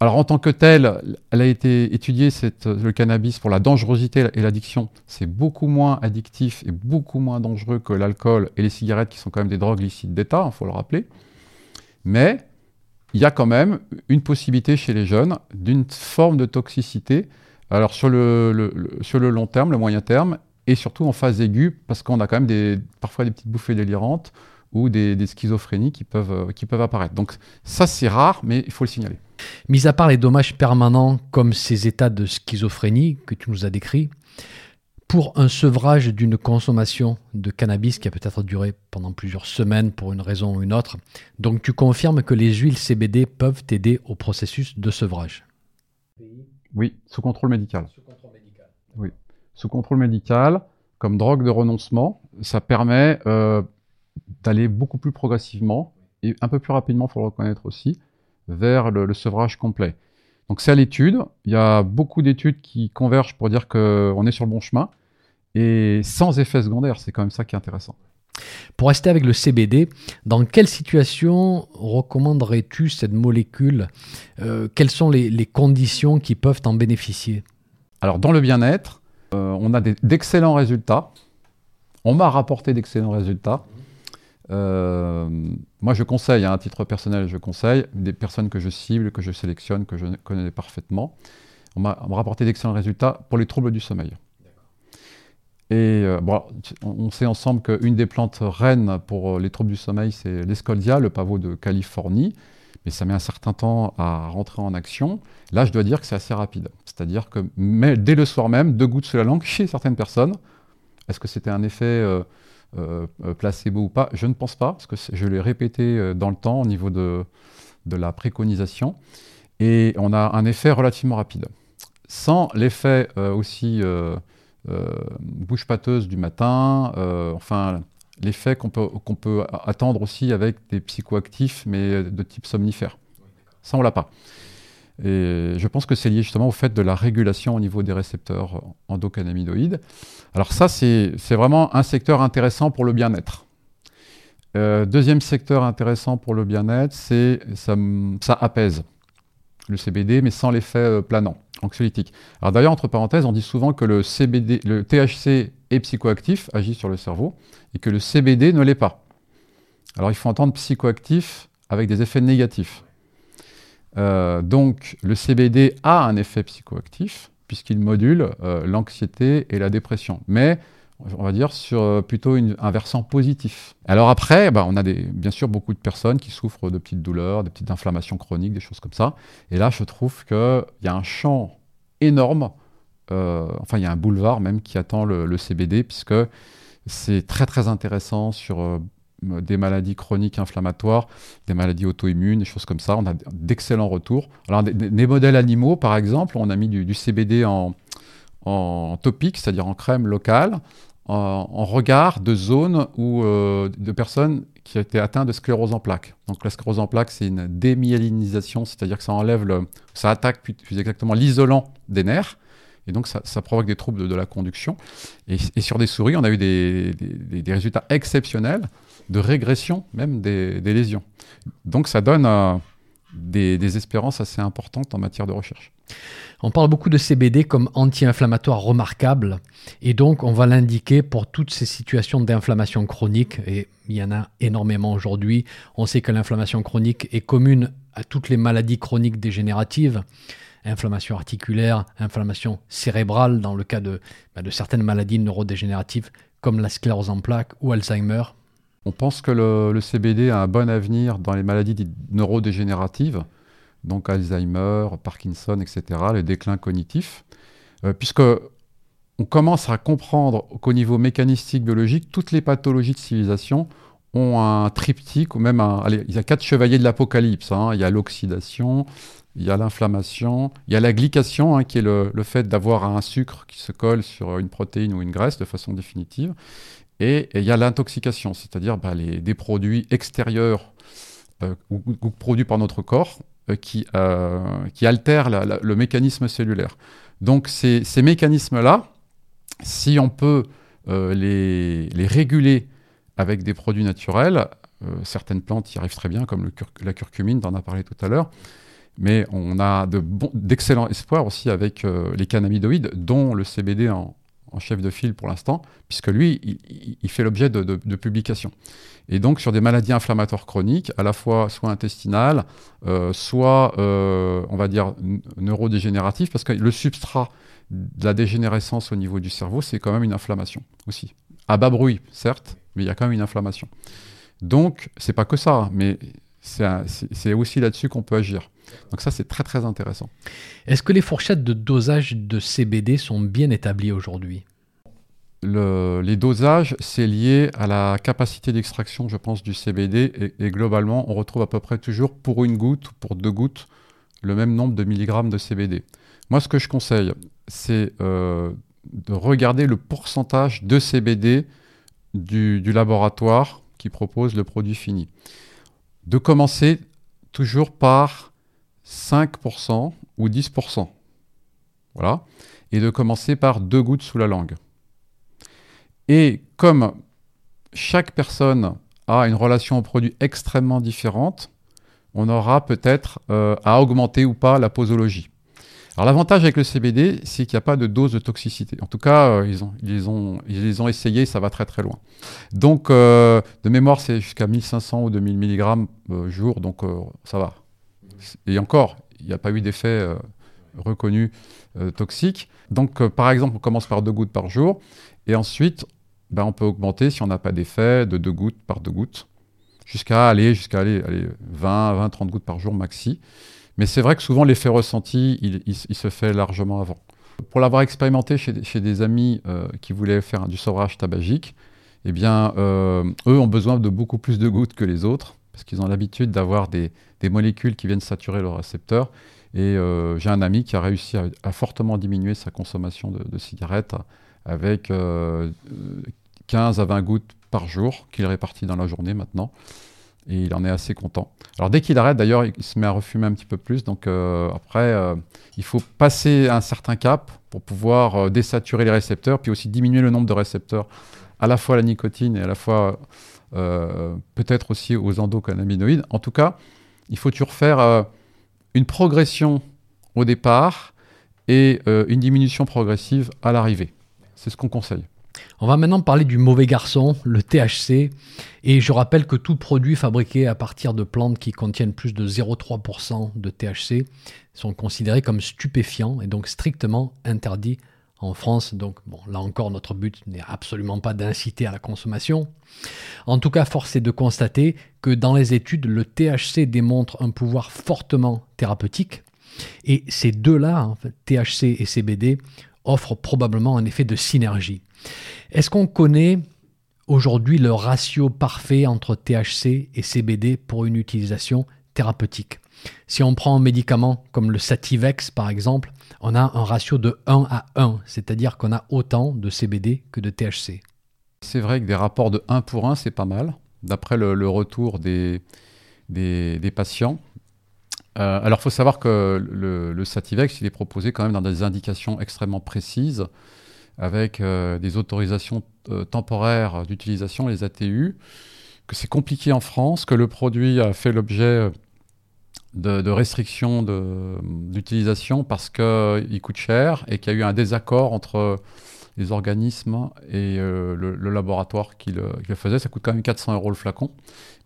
Alors en tant que tel, elle a été étudiée, cette, le cannabis, pour la dangerosité et l'addiction. C'est beaucoup moins addictif et beaucoup moins dangereux que l'alcool et les cigarettes, qui sont quand même des drogues licites d'État, il hein, faut le rappeler. Mais il y a quand même une possibilité chez les jeunes d'une forme de toxicité, alors sur le, sur le long terme, le moyen terme, et surtout en phase aiguë, parce qu'on a quand même des, parfois des petites bouffées délirantes ou des, des schizophrénies qui peuvent, qui peuvent apparaître. Donc ça, c'est rare, mais il faut le signaler. Mis à part les dommages permanents comme ces états de schizophrénie que tu nous as décrits, pour un sevrage d'une consommation de cannabis qui a peut-être duré pendant plusieurs semaines pour une raison ou une autre, donc tu confirmes que les huiles CBD peuvent aider au processus de sevrage Oui, sous contrôle médical. Sous contrôle médical. Oui, sous contrôle médical, comme drogue de renoncement, ça permet euh, d'aller beaucoup plus progressivement et un peu plus rapidement, il faut le reconnaître aussi, vers le, sevrage complet. Donc c'est à l'étude. Il y a beaucoup d'études qui convergent pour dire qu'on est sur le bon chemin et sans effet secondaire. C'est quand même ça qui est intéressant. Pour rester avec le CBD, dans quelle situation recommanderais-tu cette molécule? Euh, Quelles sont les, conditions qui peuvent en bénéficier? Alors dans le bien-être, euh, on a d'excellents résultats. On m'a rapporté d'excellents résultats. Euh, moi, je conseille, hein, à titre personnel, je conseille des personnes que je cible, que je sélectionne, que je connais parfaitement. On m'a rapporté d'excellents résultats pour les troubles du sommeil. Et euh, bon, on sait ensemble qu'une des plantes reines pour les troubles du sommeil, c'est l'escoldia, le pavot de Californie. mais ça met un certain temps à rentrer en action. Là, je dois dire que c'est assez rapide. C'est-à-dire que dès le soir même, deux gouttes sur la langue chez certaines personnes. Est-ce que c'était un effet euh, euh, placebo ou pas Je ne pense pas, parce que je l'ai répété euh, dans le temps au niveau de, de la préconisation. Et on a un effet relativement rapide. Sans l'effet aussi bouche pâteuse du matin, enfin l'effet qu'on peut, peut attendre aussi avec des psychoactifs, mais de type somnifère. Ça, on l'a pas. Et je pense que c'est lié justement au fait de la régulation au niveau des récepteurs endocannabinoïdes. Alors ça, c'est vraiment un secteur intéressant pour le bien-être. Euh, deuxième secteur intéressant pour le bien-être, c'est ça, ça apaise le CBD, mais sans l'effet euh, planant, anxiolytique. Alors d'ailleurs, entre parenthèses, on dit souvent que le THC est psychoactif, agit sur le cerveau, et que le CBD ne l'est pas. Alors il faut entendre psychoactif avec des effets négatifs. Euh, donc le CBD a un effet psychoactif puisqu'il module euh, l'anxiété et la dépression, mais on va dire sur euh, plutôt un versant positif. Alors après, bah, on a des, bien sûr beaucoup de personnes qui souffrent de petites douleurs, de petites inflammations chroniques, des choses comme ça. Et là, je trouve qu'il y a un champ énorme, enfin il y a un boulevard même qui attend le, le CBD puisque c'est très très intéressant sur des maladies chroniques inflammatoires, des maladies auto-immunes, des choses comme ça. On a d'excellents retours. Alors, des, modèles animaux, par exemple, on a mis du, CBD en, en topique, c'est-à-dire en crème locale, en, regard de zones où, euh, de personnes qui étaient atteintes de sclérose en plaques. Donc la sclérose en plaques, c'est une démyélinisation, c'est-à-dire que ça enlève ça attaque plus, exactement l'isolant des nerfs. Et donc, ça, provoque des troubles de, la conduction. Et, sur des souris, on a eu des, des résultats exceptionnels de régression même des, lésions. Donc ça donne euh, des, espérances assez importantes en matière de recherche. On parle beaucoup de CBD comme anti-inflammatoire remarquable, et donc on va l'indiquer pour toutes ces situations d'inflammation chronique, et il y en a énormément aujourd'hui. On sait que l'inflammation chronique est commune à toutes les maladies chroniques dégénératives, inflammation articulaire, inflammation cérébrale dans le cas de, bah, de certaines maladies neurodégénératives comme la sclérose en plaques ou Alzheimer, on pense que le, CBD a un bon avenir dans les maladies neurodégénératives, donc Alzheimer, Parkinson, etc., les déclins cognitifs, euh, puisque on commence à comprendre qu'au niveau mécanistique biologique, toutes les pathologies de civilisation ont un triptyque, ou même un, il y a quatre chevaliers de l'apocalypse. Hein. Il y a l'oxydation, il y a l'inflammation, il y a la glycation, hein, qui est le fait d'avoir un sucre qui se colle sur une protéine ou une graisse de façon définitive. Et il y a l'intoxication, c'est-à-dire bah, des produits extérieurs euh, ou, produits par notre corps euh, qui, euh, qui altèrent le mécanisme cellulaire. Donc ces, mécanismes-là, si on peut les, réguler avec des produits naturels, certaines plantes y arrivent très bien, comme la curcumine, on a parlé tout à l'heure, mais on a d'excellents espoirs aussi avec les cannabinoïdes, dont le CBD en, en chef de file pour l'instant, puisque lui, il, fait l'objet de, publications. Et donc sur des maladies inflammatoires chroniques, à la fois soit intestinales, euh, soit, euh, on va dire, neurodégénératives, parce que le substrat de la dégénérescence au niveau du cerveau, c'est quand même une inflammation aussi. À bas bruit, certes, mais il y a quand même une inflammation. Donc, c'est pas que ça, mais c'est aussi là-dessus qu'on peut agir. Donc ça, c'est très très intéressant. Est-ce que les fourchettes de dosage de CBD sont bien établies aujourd'hui? Les dosages, c'est lié à la capacité d'extraction, je pense, du CBD. Et, globalement, on retrouve à peu près toujours pour une goutte, ou pour deux gouttes, le même nombre de milligrammes de CBD. Moi, ce que je conseille, c'est euh, de regarder le pourcentage de CBD du, du laboratoire qui propose le produit fini de commencer toujours par 5% ou 10%. Voilà. Et de commencer par deux gouttes sous la langue. Et comme chaque personne a une relation au produit extrêmement différente, on aura peut-être euh, à augmenter ou pas la posologie. Alors l'avantage avec le CBD, c'est qu'il n'y a pas de dose de toxicité. En tout cas, euh, ils, les ont essayés, ça va très très loin. Donc euh, de mémoire, c'est jusqu'à 1500 ou 2000 mg euh, jour, donc ça va. Et encore, il n'y a pas eu d'effet reconnu toxique. Donc par exemple, on commence par deux gouttes par jour, et ensuite, ben, on peut augmenter si on n'a pas d'effet de deux gouttes par deux gouttes jusqu'à aller jusqu'à aller, 20, 20, 30 gouttes par jour maxi. Mais c'est vrai que souvent l'effet ressenti, il, se fait largement avant. Pour l'avoir expérimenté chez, des amis euh, qui voulaient faire du sevrage tabagique, eh bien, euh, eux ont besoin de beaucoup plus de gouttes que les autres, parce qu'ils ont l'habitude d'avoir des, molécules qui viennent saturer le récepteur. Et euh, j'ai un ami qui a réussi à, fortement diminuer sa consommation de, cigarettes avec 15 à 20 gouttes par jour qu'il répartit dans la journée maintenant. Et il en est assez content. Alors dès qu'il arrête, d'ailleurs, il se met à refumer un petit peu plus. Donc euh, après, euh, il faut passer un certain cap pour pouvoir euh, désaturer les récepteurs, puis aussi diminuer le nombre de récepteurs, à la fois la nicotine et à la fois peut-être aussi aux endocannabinoïdes. En tout cas, il faut toujours faire une progression au départ et une diminution progressive à l'arrivée. C'est ce qu'on conseille. On va maintenant parler du mauvais garçon, le THC. Et je rappelle que tout produit fabriqué à partir de plantes qui contiennent plus de 0,3% de THC sont considérés comme stupéfiants et donc strictement interdits en France. Donc bon, là encore, notre but n'est absolument pas d'inciter à la consommation. En tout cas, force est de constater que dans les études, le THC démontre un pouvoir fortement thérapeutique. Et ces deux-là, THC et CBD, offrent probablement un effet de synergie. Est-ce qu'on connaît aujourd'hui le ratio parfait entre THC et CBD pour une utilisation thérapeutique? Si on prend un médicament comme le Sativex par exemple, on a un ratio de 1 à 1, c'est-à-dire qu'on a autant de CBD que de THC. C'est vrai que des rapports de 1 pour 1, c'est pas mal, d'après le, retour des, des, patients. Euh, alors, il faut savoir que le, le, Sativex, il est proposé quand même dans des indications extrêmement précises avec euh, des autorisations euh, temporaires d'utilisation, les ATU, que c'est compliqué en France, que le produit a fait l'objet de, restrictions d'utilisation parce qu'il coûte cher et qu'il y a eu un désaccord entre les organismes et le, laboratoire qui le, qui le, faisait. Ça coûte quand même 400 euros le flacon.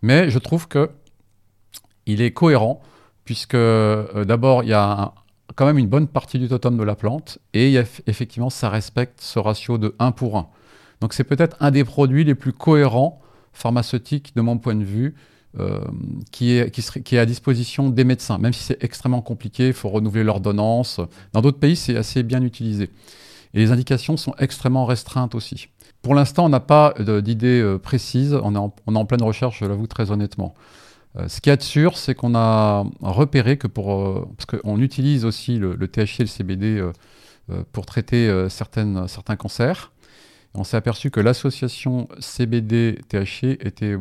Mais je trouve que il est cohérent puisque d'abord il y a quand même une bonne partie du totem de la plante et effectivement ça respecte ce ratio de 1 pour 1. Donc c'est peut-être un des produits les plus cohérents pharmaceutiques de mon point de vue euh, qui, est, à disposition des médecins, même si c'est extrêmement compliqué, il faut renouveler l'ordonnance. Dans d'autres pays, c'est assez bien utilisé. Et les indications sont extrêmement restreintes aussi. Pour l'instant, on n'a pas d'idée euh, précise, on est en pleine recherche, je l'avoue très honnêtement. Euh, ce qui est sûr, c'est qu'on a repéré que pour. Euh, parce qu'on utilise aussi le, THC et le CBD euh, pour traiter certains cancers. On s'est aperçu que l'association CBD-THC était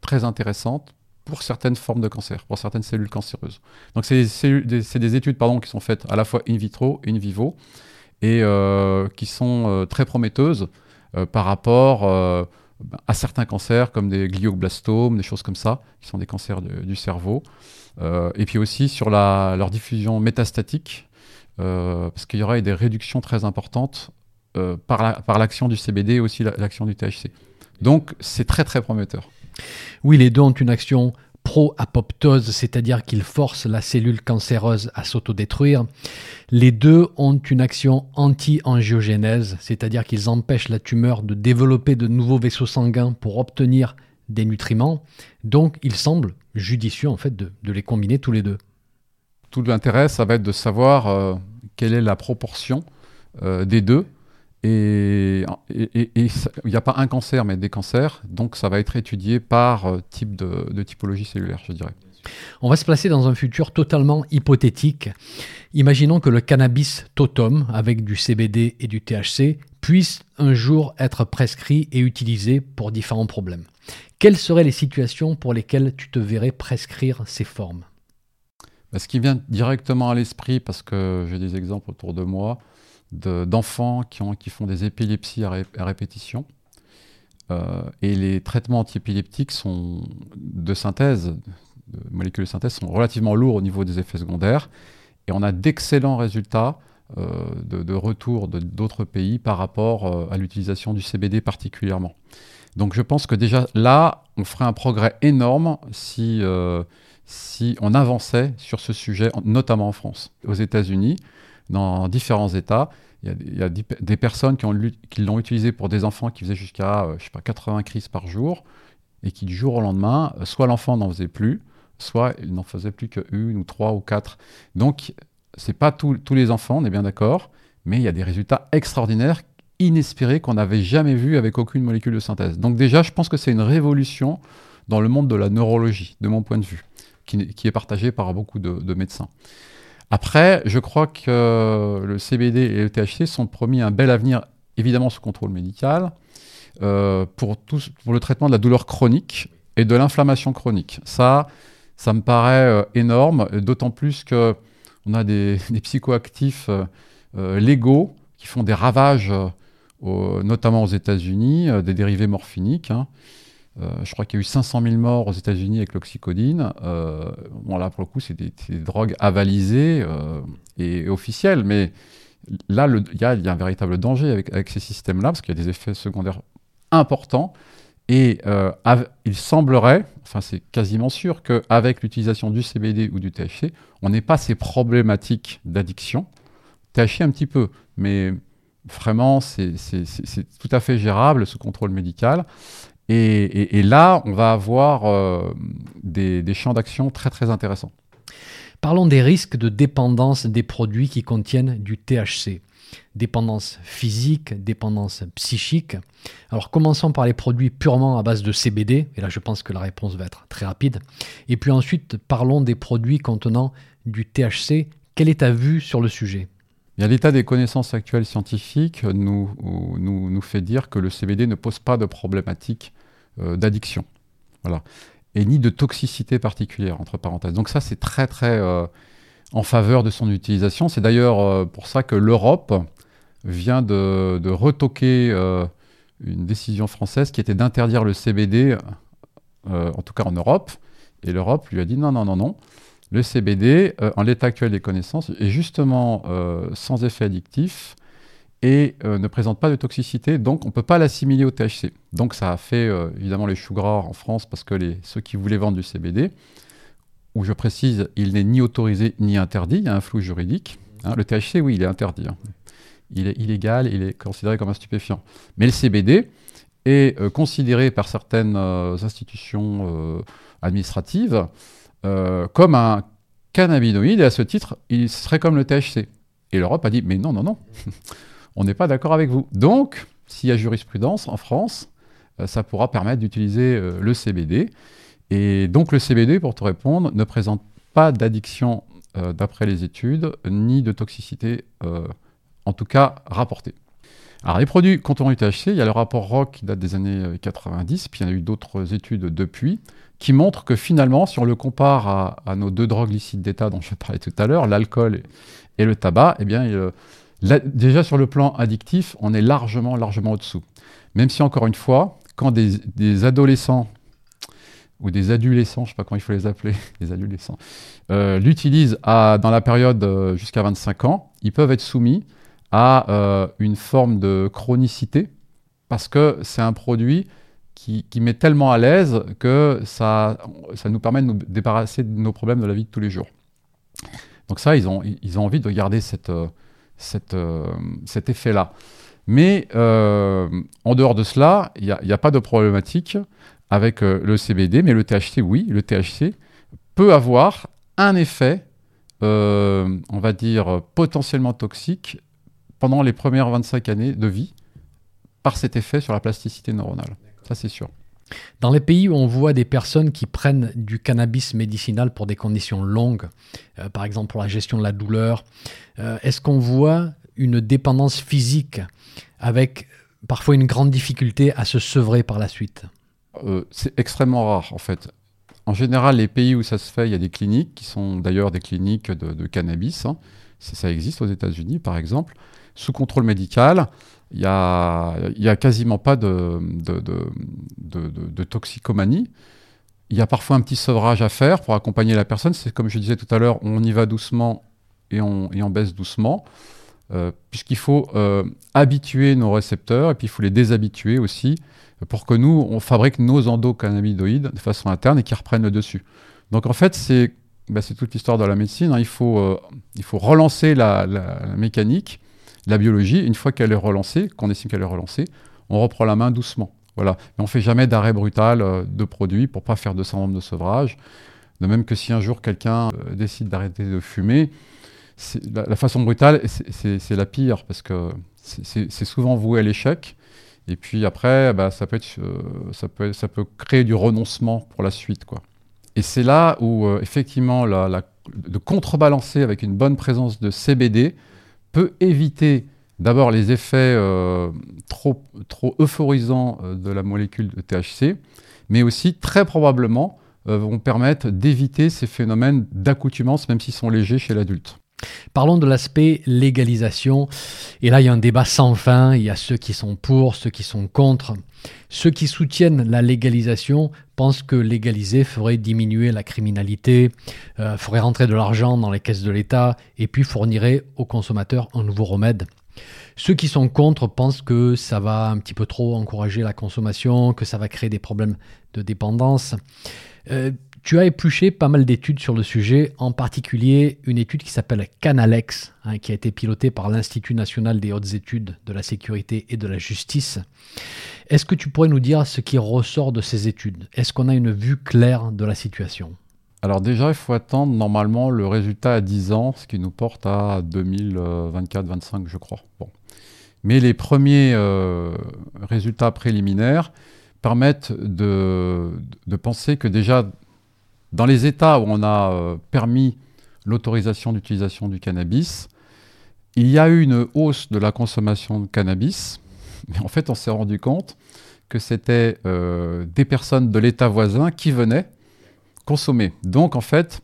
très intéressante pour certaines formes de cancer, pour certaines cellules cancéreuses. Donc c'est des, des, études pardon, qui sont faites à la fois in vitro et in vivo et qui sont très prometteuses par rapport à certains cancers comme des glioblastomes, des choses comme ça, qui sont des cancers du cerveau. Euh, et puis aussi sur leur diffusion métastatique, euh, parce qu'il y aurait des réductions très importantes euh, par l'action du CBD et aussi l'action du THC. Donc c'est très très prometteur. Oui, les deux ont une action pro-apoptose, c'est-à-dire qu'ils forcent la cellule cancéreuse à s'autodétruire. Les deux ont une action anti-angiogénèse, c'est-à-dire qu'ils empêchent la tumeur de développer de nouveaux vaisseaux sanguins pour obtenir des nutriments. Donc, il semble judicieux en fait de, les combiner tous les deux. Tout l'intérêt, ça va être de savoir euh, quelle est la proportion euh, des deux et il n'y a pas un cancer, mais des cancers. Donc ça va être étudié par euh, type de, typologie cellulaire, je dirais. On va se placer dans un futur totalement hypothétique. Imaginons que le cannabis totum, avec du CBD et du THC, puisse un jour être prescrit et utilisé pour différents problèmes. Quelles seraient les situations pour lesquelles tu te verrais prescrire ces formes? Bah, Ce qui vient directement à l'esprit, parce que j'ai des exemples autour de moi, d'enfants qui, font des épilepsies à, répétition. Euh, et les traitements antiépileptiques sont de synthèse, de molécules de synthèse, sont relativement lourds au niveau des effets secondaires. Et on a d'excellents résultats euh, de, retour d'autres pays par rapport euh, à l'utilisation du CBD particulièrement. Donc je pense que déjà là, on ferait un progrès énorme si, si on avançait sur ce sujet, notamment en France. Aux États-Unis, dans différents États. Il y a, des personnes qui, l'ont utilisé pour des enfants qui faisaient jusqu'à euh, je sais pas, 80 crises par jour. et qui du jour au lendemain, soit l'enfant n'en faisait plus, soit il n'en faisait plus qu'une ou trois ou quatre. Donc, c'est pas tous les enfants, on est bien d'accord, mais il y a des résultats extraordinaires, inespérés, qu'on n'avait jamais vus avec aucune molécule de synthèse. Donc déjà, je pense que c'est une révolution dans le monde de la neurologie, de mon point de vue, qui, est partagé par beaucoup de, médecins. Après, je crois que le CBD et le THC sont promis un bel avenir, évidemment sous contrôle médical, euh, pour, le traitement de la douleur chronique et de l'inflammation chronique. Ça, ça me paraît euh, énorme, d'autant plus que on a des, psychoactifs euh, légaux qui font des ravages, notamment aux États-Unis, des dérivés morphiniques. Hein. Je crois qu'il y a eu 500 000 morts aux États-Unis avec l'oxycodine. bon, là, pour le coup, c'est des, drogues avalisées et, officielles, mais là, il y, a un véritable danger avec, ces systèmes-là, parce qu'il y a des effets secondaires importants. Et euh, il semblerait, enfin c'est quasiment sûr, qu'avec l'utilisation du CBD ou du THC, on n'ait pas ces problématiques d'addiction. THC un petit peu, mais vraiment c'est tout à fait gérable sous contrôle médical. Et, là, on va avoir euh, des, des champs d'action très très intéressants. Parlons des risques de dépendance des produits qui contiennent du THC dépendance physique, dépendance psychique. Alors commençons par les produits purement à base de CBD, et là je pense que la réponse va être très rapide. Et puis ensuite parlons des produits contenant du THC. Quelle est ta vue sur le sujet? L'état des connaissances actuelles scientifiques nous, nous, nous, fait dire que le CBD ne pose pas de problématique d'addiction. Voilà. Et ni de toxicité particulière, entre parenthèses. Donc ça, c'est très, très euh, en faveur de son utilisation. C'est d'ailleurs euh, pour ça que l'Europe vient de, retoquer euh, une décision française qui était d'interdire le CBD, euh, en tout cas en Europe. Et l'Europe lui a dit non, non, non, non. Le CBD, en l'état actuel des connaissances, est justement sans effet addictif et ne présente pas de toxicité, donc on ne peut pas l'assimiler au THC. Donc ça a fait évidemment les choux gras en France parce que ceux qui voulaient vendre du CBD où je précise, il n'est ni autorisé ni interdit, il y a un flou juridique. Hein. le THC, oui, il est interdit. Hein. Il est illégal, il est considéré comme un stupéfiant. Mais le CBD est euh, considéré par certaines euh, institutions euh, administratives comme un cannabinoïde, et à ce titre, il serait comme le THC. Et l'Europe a dit, mais non, non, non, on n'est pas d'accord avec vous. Donc, s'il y a jurisprudence en France, ça pourra permettre d'utiliser le CBD. Et donc le CBD, pour te répondre, ne présente pas d'addiction euh, d'après les études, ni de toxicité, euh, en tout cas rapportée. Alors les produits contenant du THC, il y a le rapport ROC qui date des années 90, euh, puis il y en a eu d'autres études depuis, qui montrent que finalement, si on le compare à, nos deux drogues licites d'État dont je parlais tout à l'heure, l'alcool et, le tabac, eh bien, déjà sur le plan addictif, on est largement, largement au-dessous. Même si, encore une fois, quand des adolescents ou des adolescents, je ne sais pas comment il faut les appeler, les adolescents, euh, l'utilisent dans la période euh, jusqu'à 25 ans, ils peuvent être soumis à euh, une forme de chronicité parce que c'est un produit qui, met tellement à l'aise que ça, ça nous permet de nous débarrasser de nos problèmes de la vie de tous les jours. Donc ça, ils ont, ils ont envie de garder cette, cette, cet effet-là. Mais en dehors de cela, il n'y a, a, pas de problématique avec euh, le CBD, mais le THC, oui, le THC peut avoir un effet, euh, on va dire, potentiellement toxique pendant les premières 25 années de vie par cet effet sur la plasticité neuronale. Ça, c'est sûr. Dans les pays où on voit des personnes qui prennent du cannabis médicinal pour des conditions longues, euh, par exemple pour la gestion de la douleur, est-ce qu'on voit une dépendance physique avec parfois une grande difficulté à se sevrer par la suite? Euh, c'est extrêmement rare en fait. En général, les pays où ça se fait, il y a des cliniques qui sont d'ailleurs des cliniques de, cannabis. Hein. Ça existe aux États-Unis, par exemple. Sous contrôle médical, il n'y a, a, quasiment pas de, toxicomanie. Il y a parfois un petit sevrage à faire pour accompagner la personne. C'est comme je disais tout à l'heure, on y va doucement et on, baisse doucement. Euh, puisqu'il faut euh, habituer nos récepteurs et puis il faut les déshabituer aussi pour que nous, on fabrique nos endocannabinoïdes de façon interne et qu'ils reprennent le dessus. Donc en fait, c'est bah, toute l'histoire de la médecine. Hein. Euh, il faut relancer la, mécanique, la biologie. Une fois qu'elle est relancée, qu'on estime qu'elle est relancée, on reprend la main doucement. Voilà. On fait jamais d'arrêt brutal euh, de produits pour pas faire de syndrome de sevrage. De même que si un jour quelqu'un euh, décide d'arrêter de fumer, la, la, façon brutale, c'est la pire parce que c'est souvent voué à l'échec. Et puis après, bah, ça, peut être, euh, ça, peut, ça peut créer du renoncement pour la suite. Quoi. Et c'est là où, effectivement, la, de contrebalancer avec une bonne présence de CBD peut éviter d'abord les effets euh, trop, euphorisants euh, de la molécule de THC, mais aussi très probablement euh, vont permettre d'éviter ces phénomènes d'accoutumance, même s'ils sont légers chez l'adulte. Parlons de l'aspect légalisation. Et là, il y a un débat sans fin. Il y a ceux qui sont pour, ceux qui sont contre. Ceux qui soutiennent la légalisation pensent que légaliser ferait diminuer la criminalité, ferait rentrer de l'argent dans les caisses de l'État et puis fournirait aux consommateurs un nouveau remède. Ceux qui sont contre pensent que ça va un petit peu trop encourager la consommation, que ça va créer des problèmes de dépendance. Euh, tu as épluché pas mal d'études sur le sujet, en particulier une étude qui s'appelle Canalex, hein, qui a été pilotée par l'Institut national des hautes études de la sécurité et de la justice. Est-ce que tu pourrais nous dire ce qui ressort de ces études? Est-ce qu'on a une vue claire de la situation? Alors déjà, il faut attendre normalement le résultat à 10 ans, ce qui nous porte à 2024-25, je crois. Bon. Mais les premiers euh, résultats préliminaires permettent de, de, penser que déjà, dans les États où on a euh, permis l'autorisation d'utilisation du cannabis, il y a eu une hausse de la consommation de cannabis, mais en fait, on s'est rendu compte que c'était euh, des personnes de l'État voisin qui venaient consommer. Donc en fait,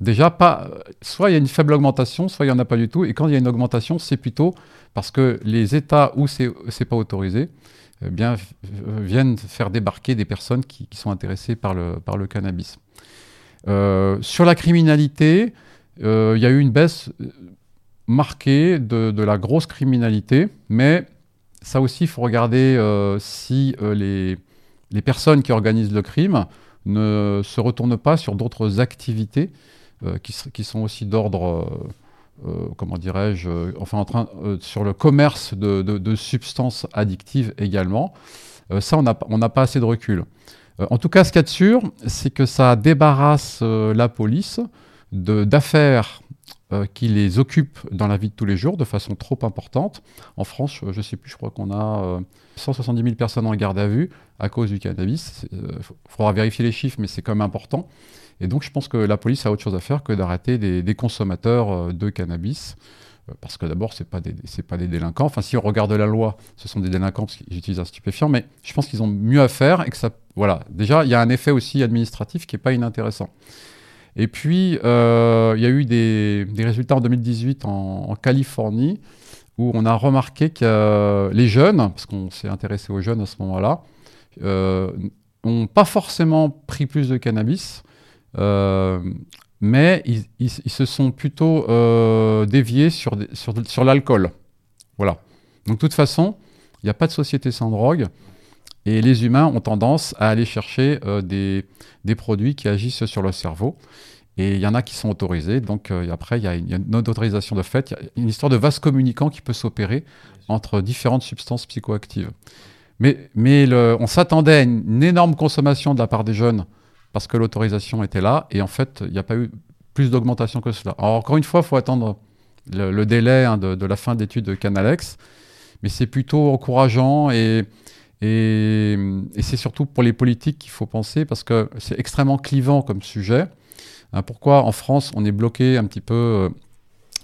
déjà, pas, soit il y a une faible augmentation, soit il n'y en a pas du tout. Et quand il y a une augmentation, c'est plutôt parce que les États où c'est n'est pas autorisé eh viennent faire débarquer des personnes qui, sont intéressées par le cannabis. Euh, sur la criminalité, euh, il y a eu une baisse marquée de, la grosse criminalité, mais ça aussi, il faut regarder euh, si les, personnes qui organisent le crime ne se retourne pas sur d'autres activités euh, qui, sont aussi d'ordre, euh, euh, comment dirais-je, enfin en train, sur le commerce de, substances addictives également. ça, on n'a pas assez de recul. En tout cas, ce qu'il y a de sûr, c'est que ça débarrasse la police d'affaires qui les occupent dans la vie de tous les jours de façon trop importante. En France, je ne sais plus, je crois qu'on a 170 000 personnes en garde à vue à cause du cannabis. Il euh, faudra vérifier les chiffres, mais c'est quand même important. Et donc, je pense que la police a autre chose à faire que d'arrêter des, consommateurs euh, de cannabis. Euh, parce que d'abord, ce pas, pas des délinquants. Enfin, si on regarde la loi, ce sont des délinquants parce qu'ils utilisent un stupéfiant. Mais je pense qu'ils ont mieux à faire et que ça. Voilà. Déjà, il y a un effet aussi administratif qui n'est pas inintéressant. Et puis, il y a eu des, résultats en 2018 en Californie où on a remarqué que les jeunes, parce qu'on s'est intéressé aux jeunes à ce moment-là, n'ont euh, pas forcément pris plus de cannabis, euh, mais ils, se sont plutôt euh, déviés sur, l'alcool. Voilà. Donc de toute façon, il n'y a pas de société sans drogue. Et les humains ont tendance à aller chercher des, des, produits qui agissent sur le cerveau. Et il y en a qui sont autorisés. Donc euh, après, il y, a une, autre autorisation de fait. Il y a une histoire de vase communicant qui peut s'opérer entre différentes substances psychoactives. Mais, on s'attendait à une, énorme consommation de la part des jeunes parce que l'autorisation était là. Et en fait, il n'y a pas eu plus d'augmentation que cela. Alors encore une fois, il faut attendre le, délai hein, de, la fin d'études de Canalex. Mais c'est plutôt encourageant et c'est surtout pour les politiques qu'il faut penser parce que c'est extrêmement clivant comme sujet. Hein, pourquoi en France on est bloqué un petit peu euh,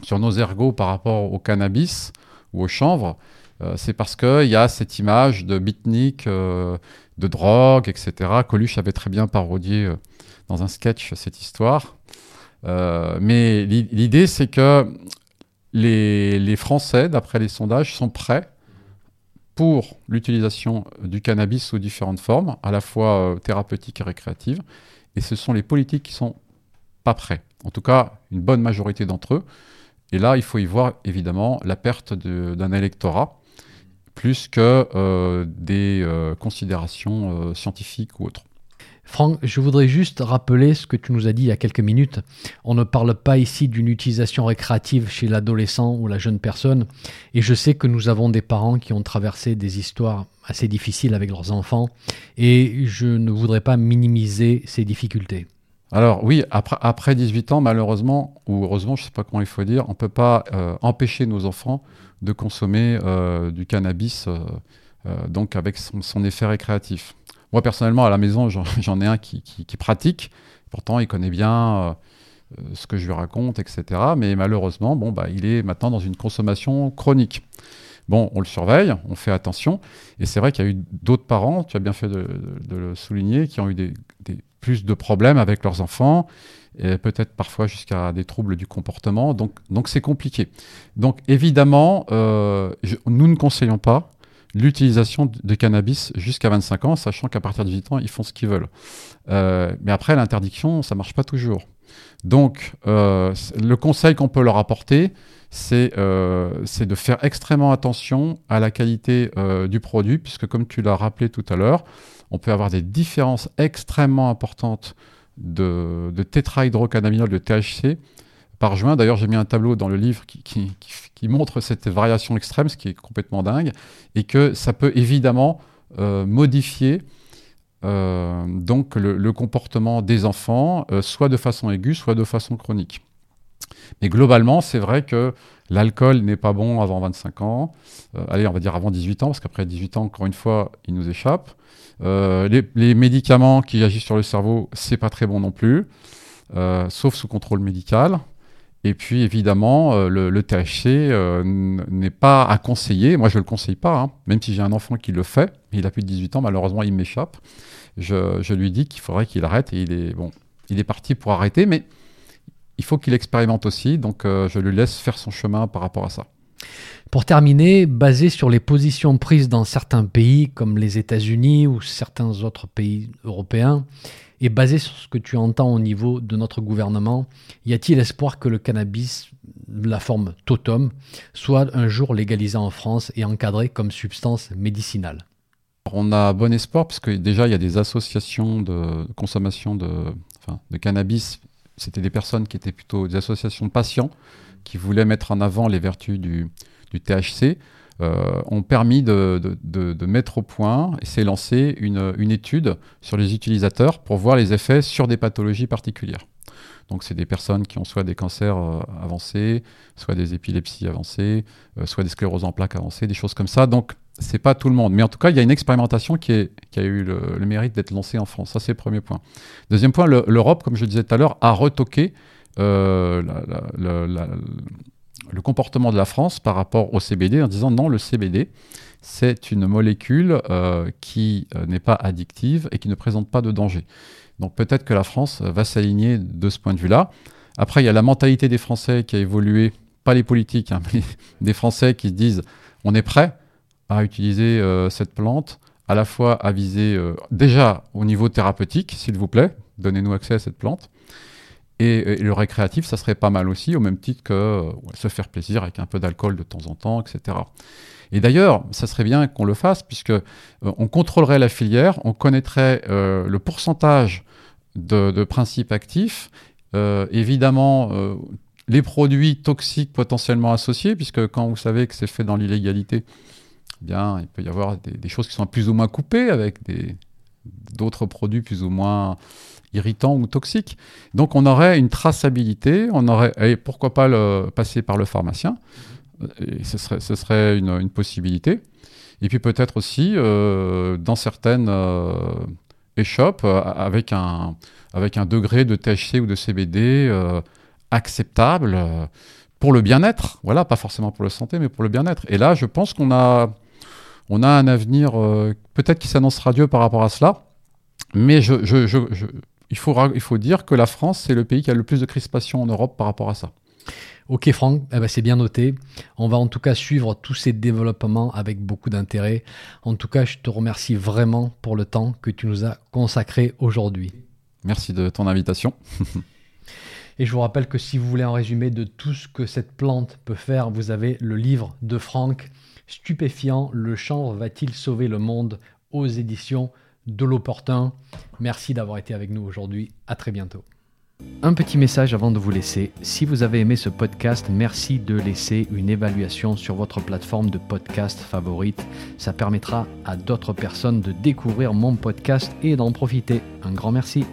sur nos ergots par rapport au cannabis ou au chanvre euh, C'est parce qu'il y a cette image de beatnik, euh, de drogue, etc. Coluche avait très bien parodié dans un sketch cette histoire. mais l'idée, c'est que les, Français, d'après les sondages, sont prêts pour l'utilisation du cannabis sous différentes formes, à la fois thérapeutiques et récréatives. Et ce sont les politiques qui sont pas prêts. En tout cas, une bonne majorité d'entre eux. Et là, il faut y voir évidemment la perte d'un électorat, plus que euh, des euh, considérations euh, scientifiques ou autres. Franck, je voudrais juste rappeler ce que tu nous as dit il y a quelques minutes. On ne parle pas ici d'une utilisation récréative chez l'adolescent ou la jeune personne. Et je sais que nous avons des parents qui ont traversé des histoires assez difficiles avec leurs enfants. Et je ne voudrais pas minimiser ces difficultés. Alors oui, après, après 18 ans, malheureusement, ou heureusement, je ne sais pas comment il faut dire, on ne peut pas euh, empêcher nos enfants de consommer euh, du cannabis, euh, donc avec son, effet récréatif. Moi, personnellement, à la maison, j'en ai un qui, pratique. Pourtant, il connaît bien ce que je lui raconte, etc. Mais malheureusement, bon, bah, il est maintenant dans une consommation chronique. Bon, on le surveille, on fait attention. Et c'est vrai qu'il y a eu d'autres parents, tu as bien fait de, le souligner, qui ont eu des, plus de problèmes avec leurs enfants, peut-être parfois jusqu'à des troubles du comportement. Donc, donc c'est compliqué. Donc, évidemment, euh, nous ne conseillons pas l'utilisation de cannabis jusqu'à 25 ans, sachant qu'à partir de 18 ans, ils font ce qu'ils veulent. Euh, mais après, l'interdiction, ça marche pas toujours. Donc, euh, le conseil qu'on peut leur apporter, c'est de faire extrêmement attention à la qualité du produit, puisque comme tu l'as rappelé tout à l'heure, on peut avoir des différences extrêmement importantes de, de de THC, par juin. D'ailleurs, j'ai mis un tableau dans le livre qui, montre cette variation extrême, ce qui est complètement dingue, et que ça peut évidemment euh, modifier euh, donc le, comportement des enfants, euh, soit de façon aiguë, soit de façon chronique. Mais globalement, c'est vrai que l'alcool n'est pas bon avant 25 ans. allez, on va dire avant 18 ans, parce qu'après 18 ans, encore une fois, il nous échappe. Euh, les, médicaments qui agissent sur le cerveau, c'est pas très bon non plus, euh, sauf sous contrôle médical. Et puis évidemment, euh, le, THC n'est pas à conseiller. Moi, je ne le conseille pas, hein. même si j'ai un enfant qui le fait. Il a plus de 18 ans, malheureusement, il m'échappe. Je, je, lui dis qu'il faudrait qu'il arrête et il est, bon, il est parti pour arrêter, mais il faut qu'il expérimente aussi. Donc, je lui laisse faire son chemin par rapport à ça. Pour terminer, basé sur les positions prises dans certains pays comme les États-Unis ou certains autres pays européens, et basé sur ce que tu entends au niveau de notre gouvernement, y a-t-il espoir que le cannabis, la forme totum, soit un jour légalisé en France et encadré comme substance médicinale? On a bon espoir parce que déjà il y a des associations de consommation de, de cannabis. C'était des personnes qui étaient plutôt des associations de patients qui voulaient mettre en avant les vertus du, THC, euh, ont permis de, mettre au point et s'est lancé une, étude sur les utilisateurs pour voir les effets sur des pathologies particulières. Donc c'est des personnes qui ont soit des cancers euh, avancés, soit des épilepsies avancées, euh, soit des scléroses en plaques avancées, des choses comme ça. C'est pas tout le monde. Mais en tout cas, il y a une expérimentation qui, a eu le, mérite d'être lancée en France. Ça, c'est le premier point. Deuxième point, l'Europe, comme je disais tout à l'heure, a retoqué la, le comportement de la France par rapport au CBD en disant non, le CBD, c'est une molécule euh, qui euh, n'est pas addictive et qui ne présente pas de danger. Donc peut-être que la France va s'aligner de ce point de vue-là. Après, il y a la mentalité des Français qui a évolué, pas les politiques, hein, mais des Français qui se disent on est prêt à utiliser euh, cette plante, à la fois à viser déjà au niveau thérapeutique, s'il vous plaît, donnez-nous accès à cette plante, et, le récréatif, ça serait pas mal aussi, au même titre que euh, se faire plaisir avec un peu d'alcool de temps en temps, etc. Et d'ailleurs, ça serait bien qu'on le fasse, puisque euh, on contrôlerait la filière, on connaîtrait euh, le pourcentage de, principes actifs, évidemment les produits toxiques potentiellement associés, puisque quand vous savez que c'est fait dans l'illégalité, bien, il peut y avoir des, choses qui sont plus ou moins coupées avec d'autres produits plus ou moins irritant ou toxique. Donc on aurait une traçabilité, on aurait, et pourquoi pas passer par le pharmacien, ce serait, ce serait une, possibilité. Et puis peut-être aussi euh, dans certaines euh, échoppes euh, avec, un, avec un degré de THC ou de CBD acceptable pour le bien-être. Voilà, pas forcément pour la santé, mais pour le bien-être. Et là, je pense qu'on a, on a un avenir peut-être qui s'annonce radieux par rapport à cela. Mais je, je, je, il faut, il faut dire que la France, c'est le pays qui a le plus de crispation en Europe par rapport à ça. Ok Franck, eh ben, c'est bien noté. On va en tout cas suivre tous ces développements avec beaucoup d'intérêt. En tout cas, je te remercie vraiment pour le temps que tu nous as consacré aujourd'hui. Merci de ton invitation. Et je vous rappelle que si vous voulez un résumé de tout ce que cette plante peut faire, vous avez le livre de Franck, Stupéfiant, le chanvre va-t-il sauver le monde aux éditions de l'opportun? Merci d'avoir été avec nous aujourd'hui. À très bientôt. Un petit message avant de vous laisser. Si vous avez aimé ce podcast, merci de laisser une évaluation sur votre plateforme de podcast favorite. Ça permettra à d'autres personnes de découvrir mon podcast et d'en profiter. Un grand merci.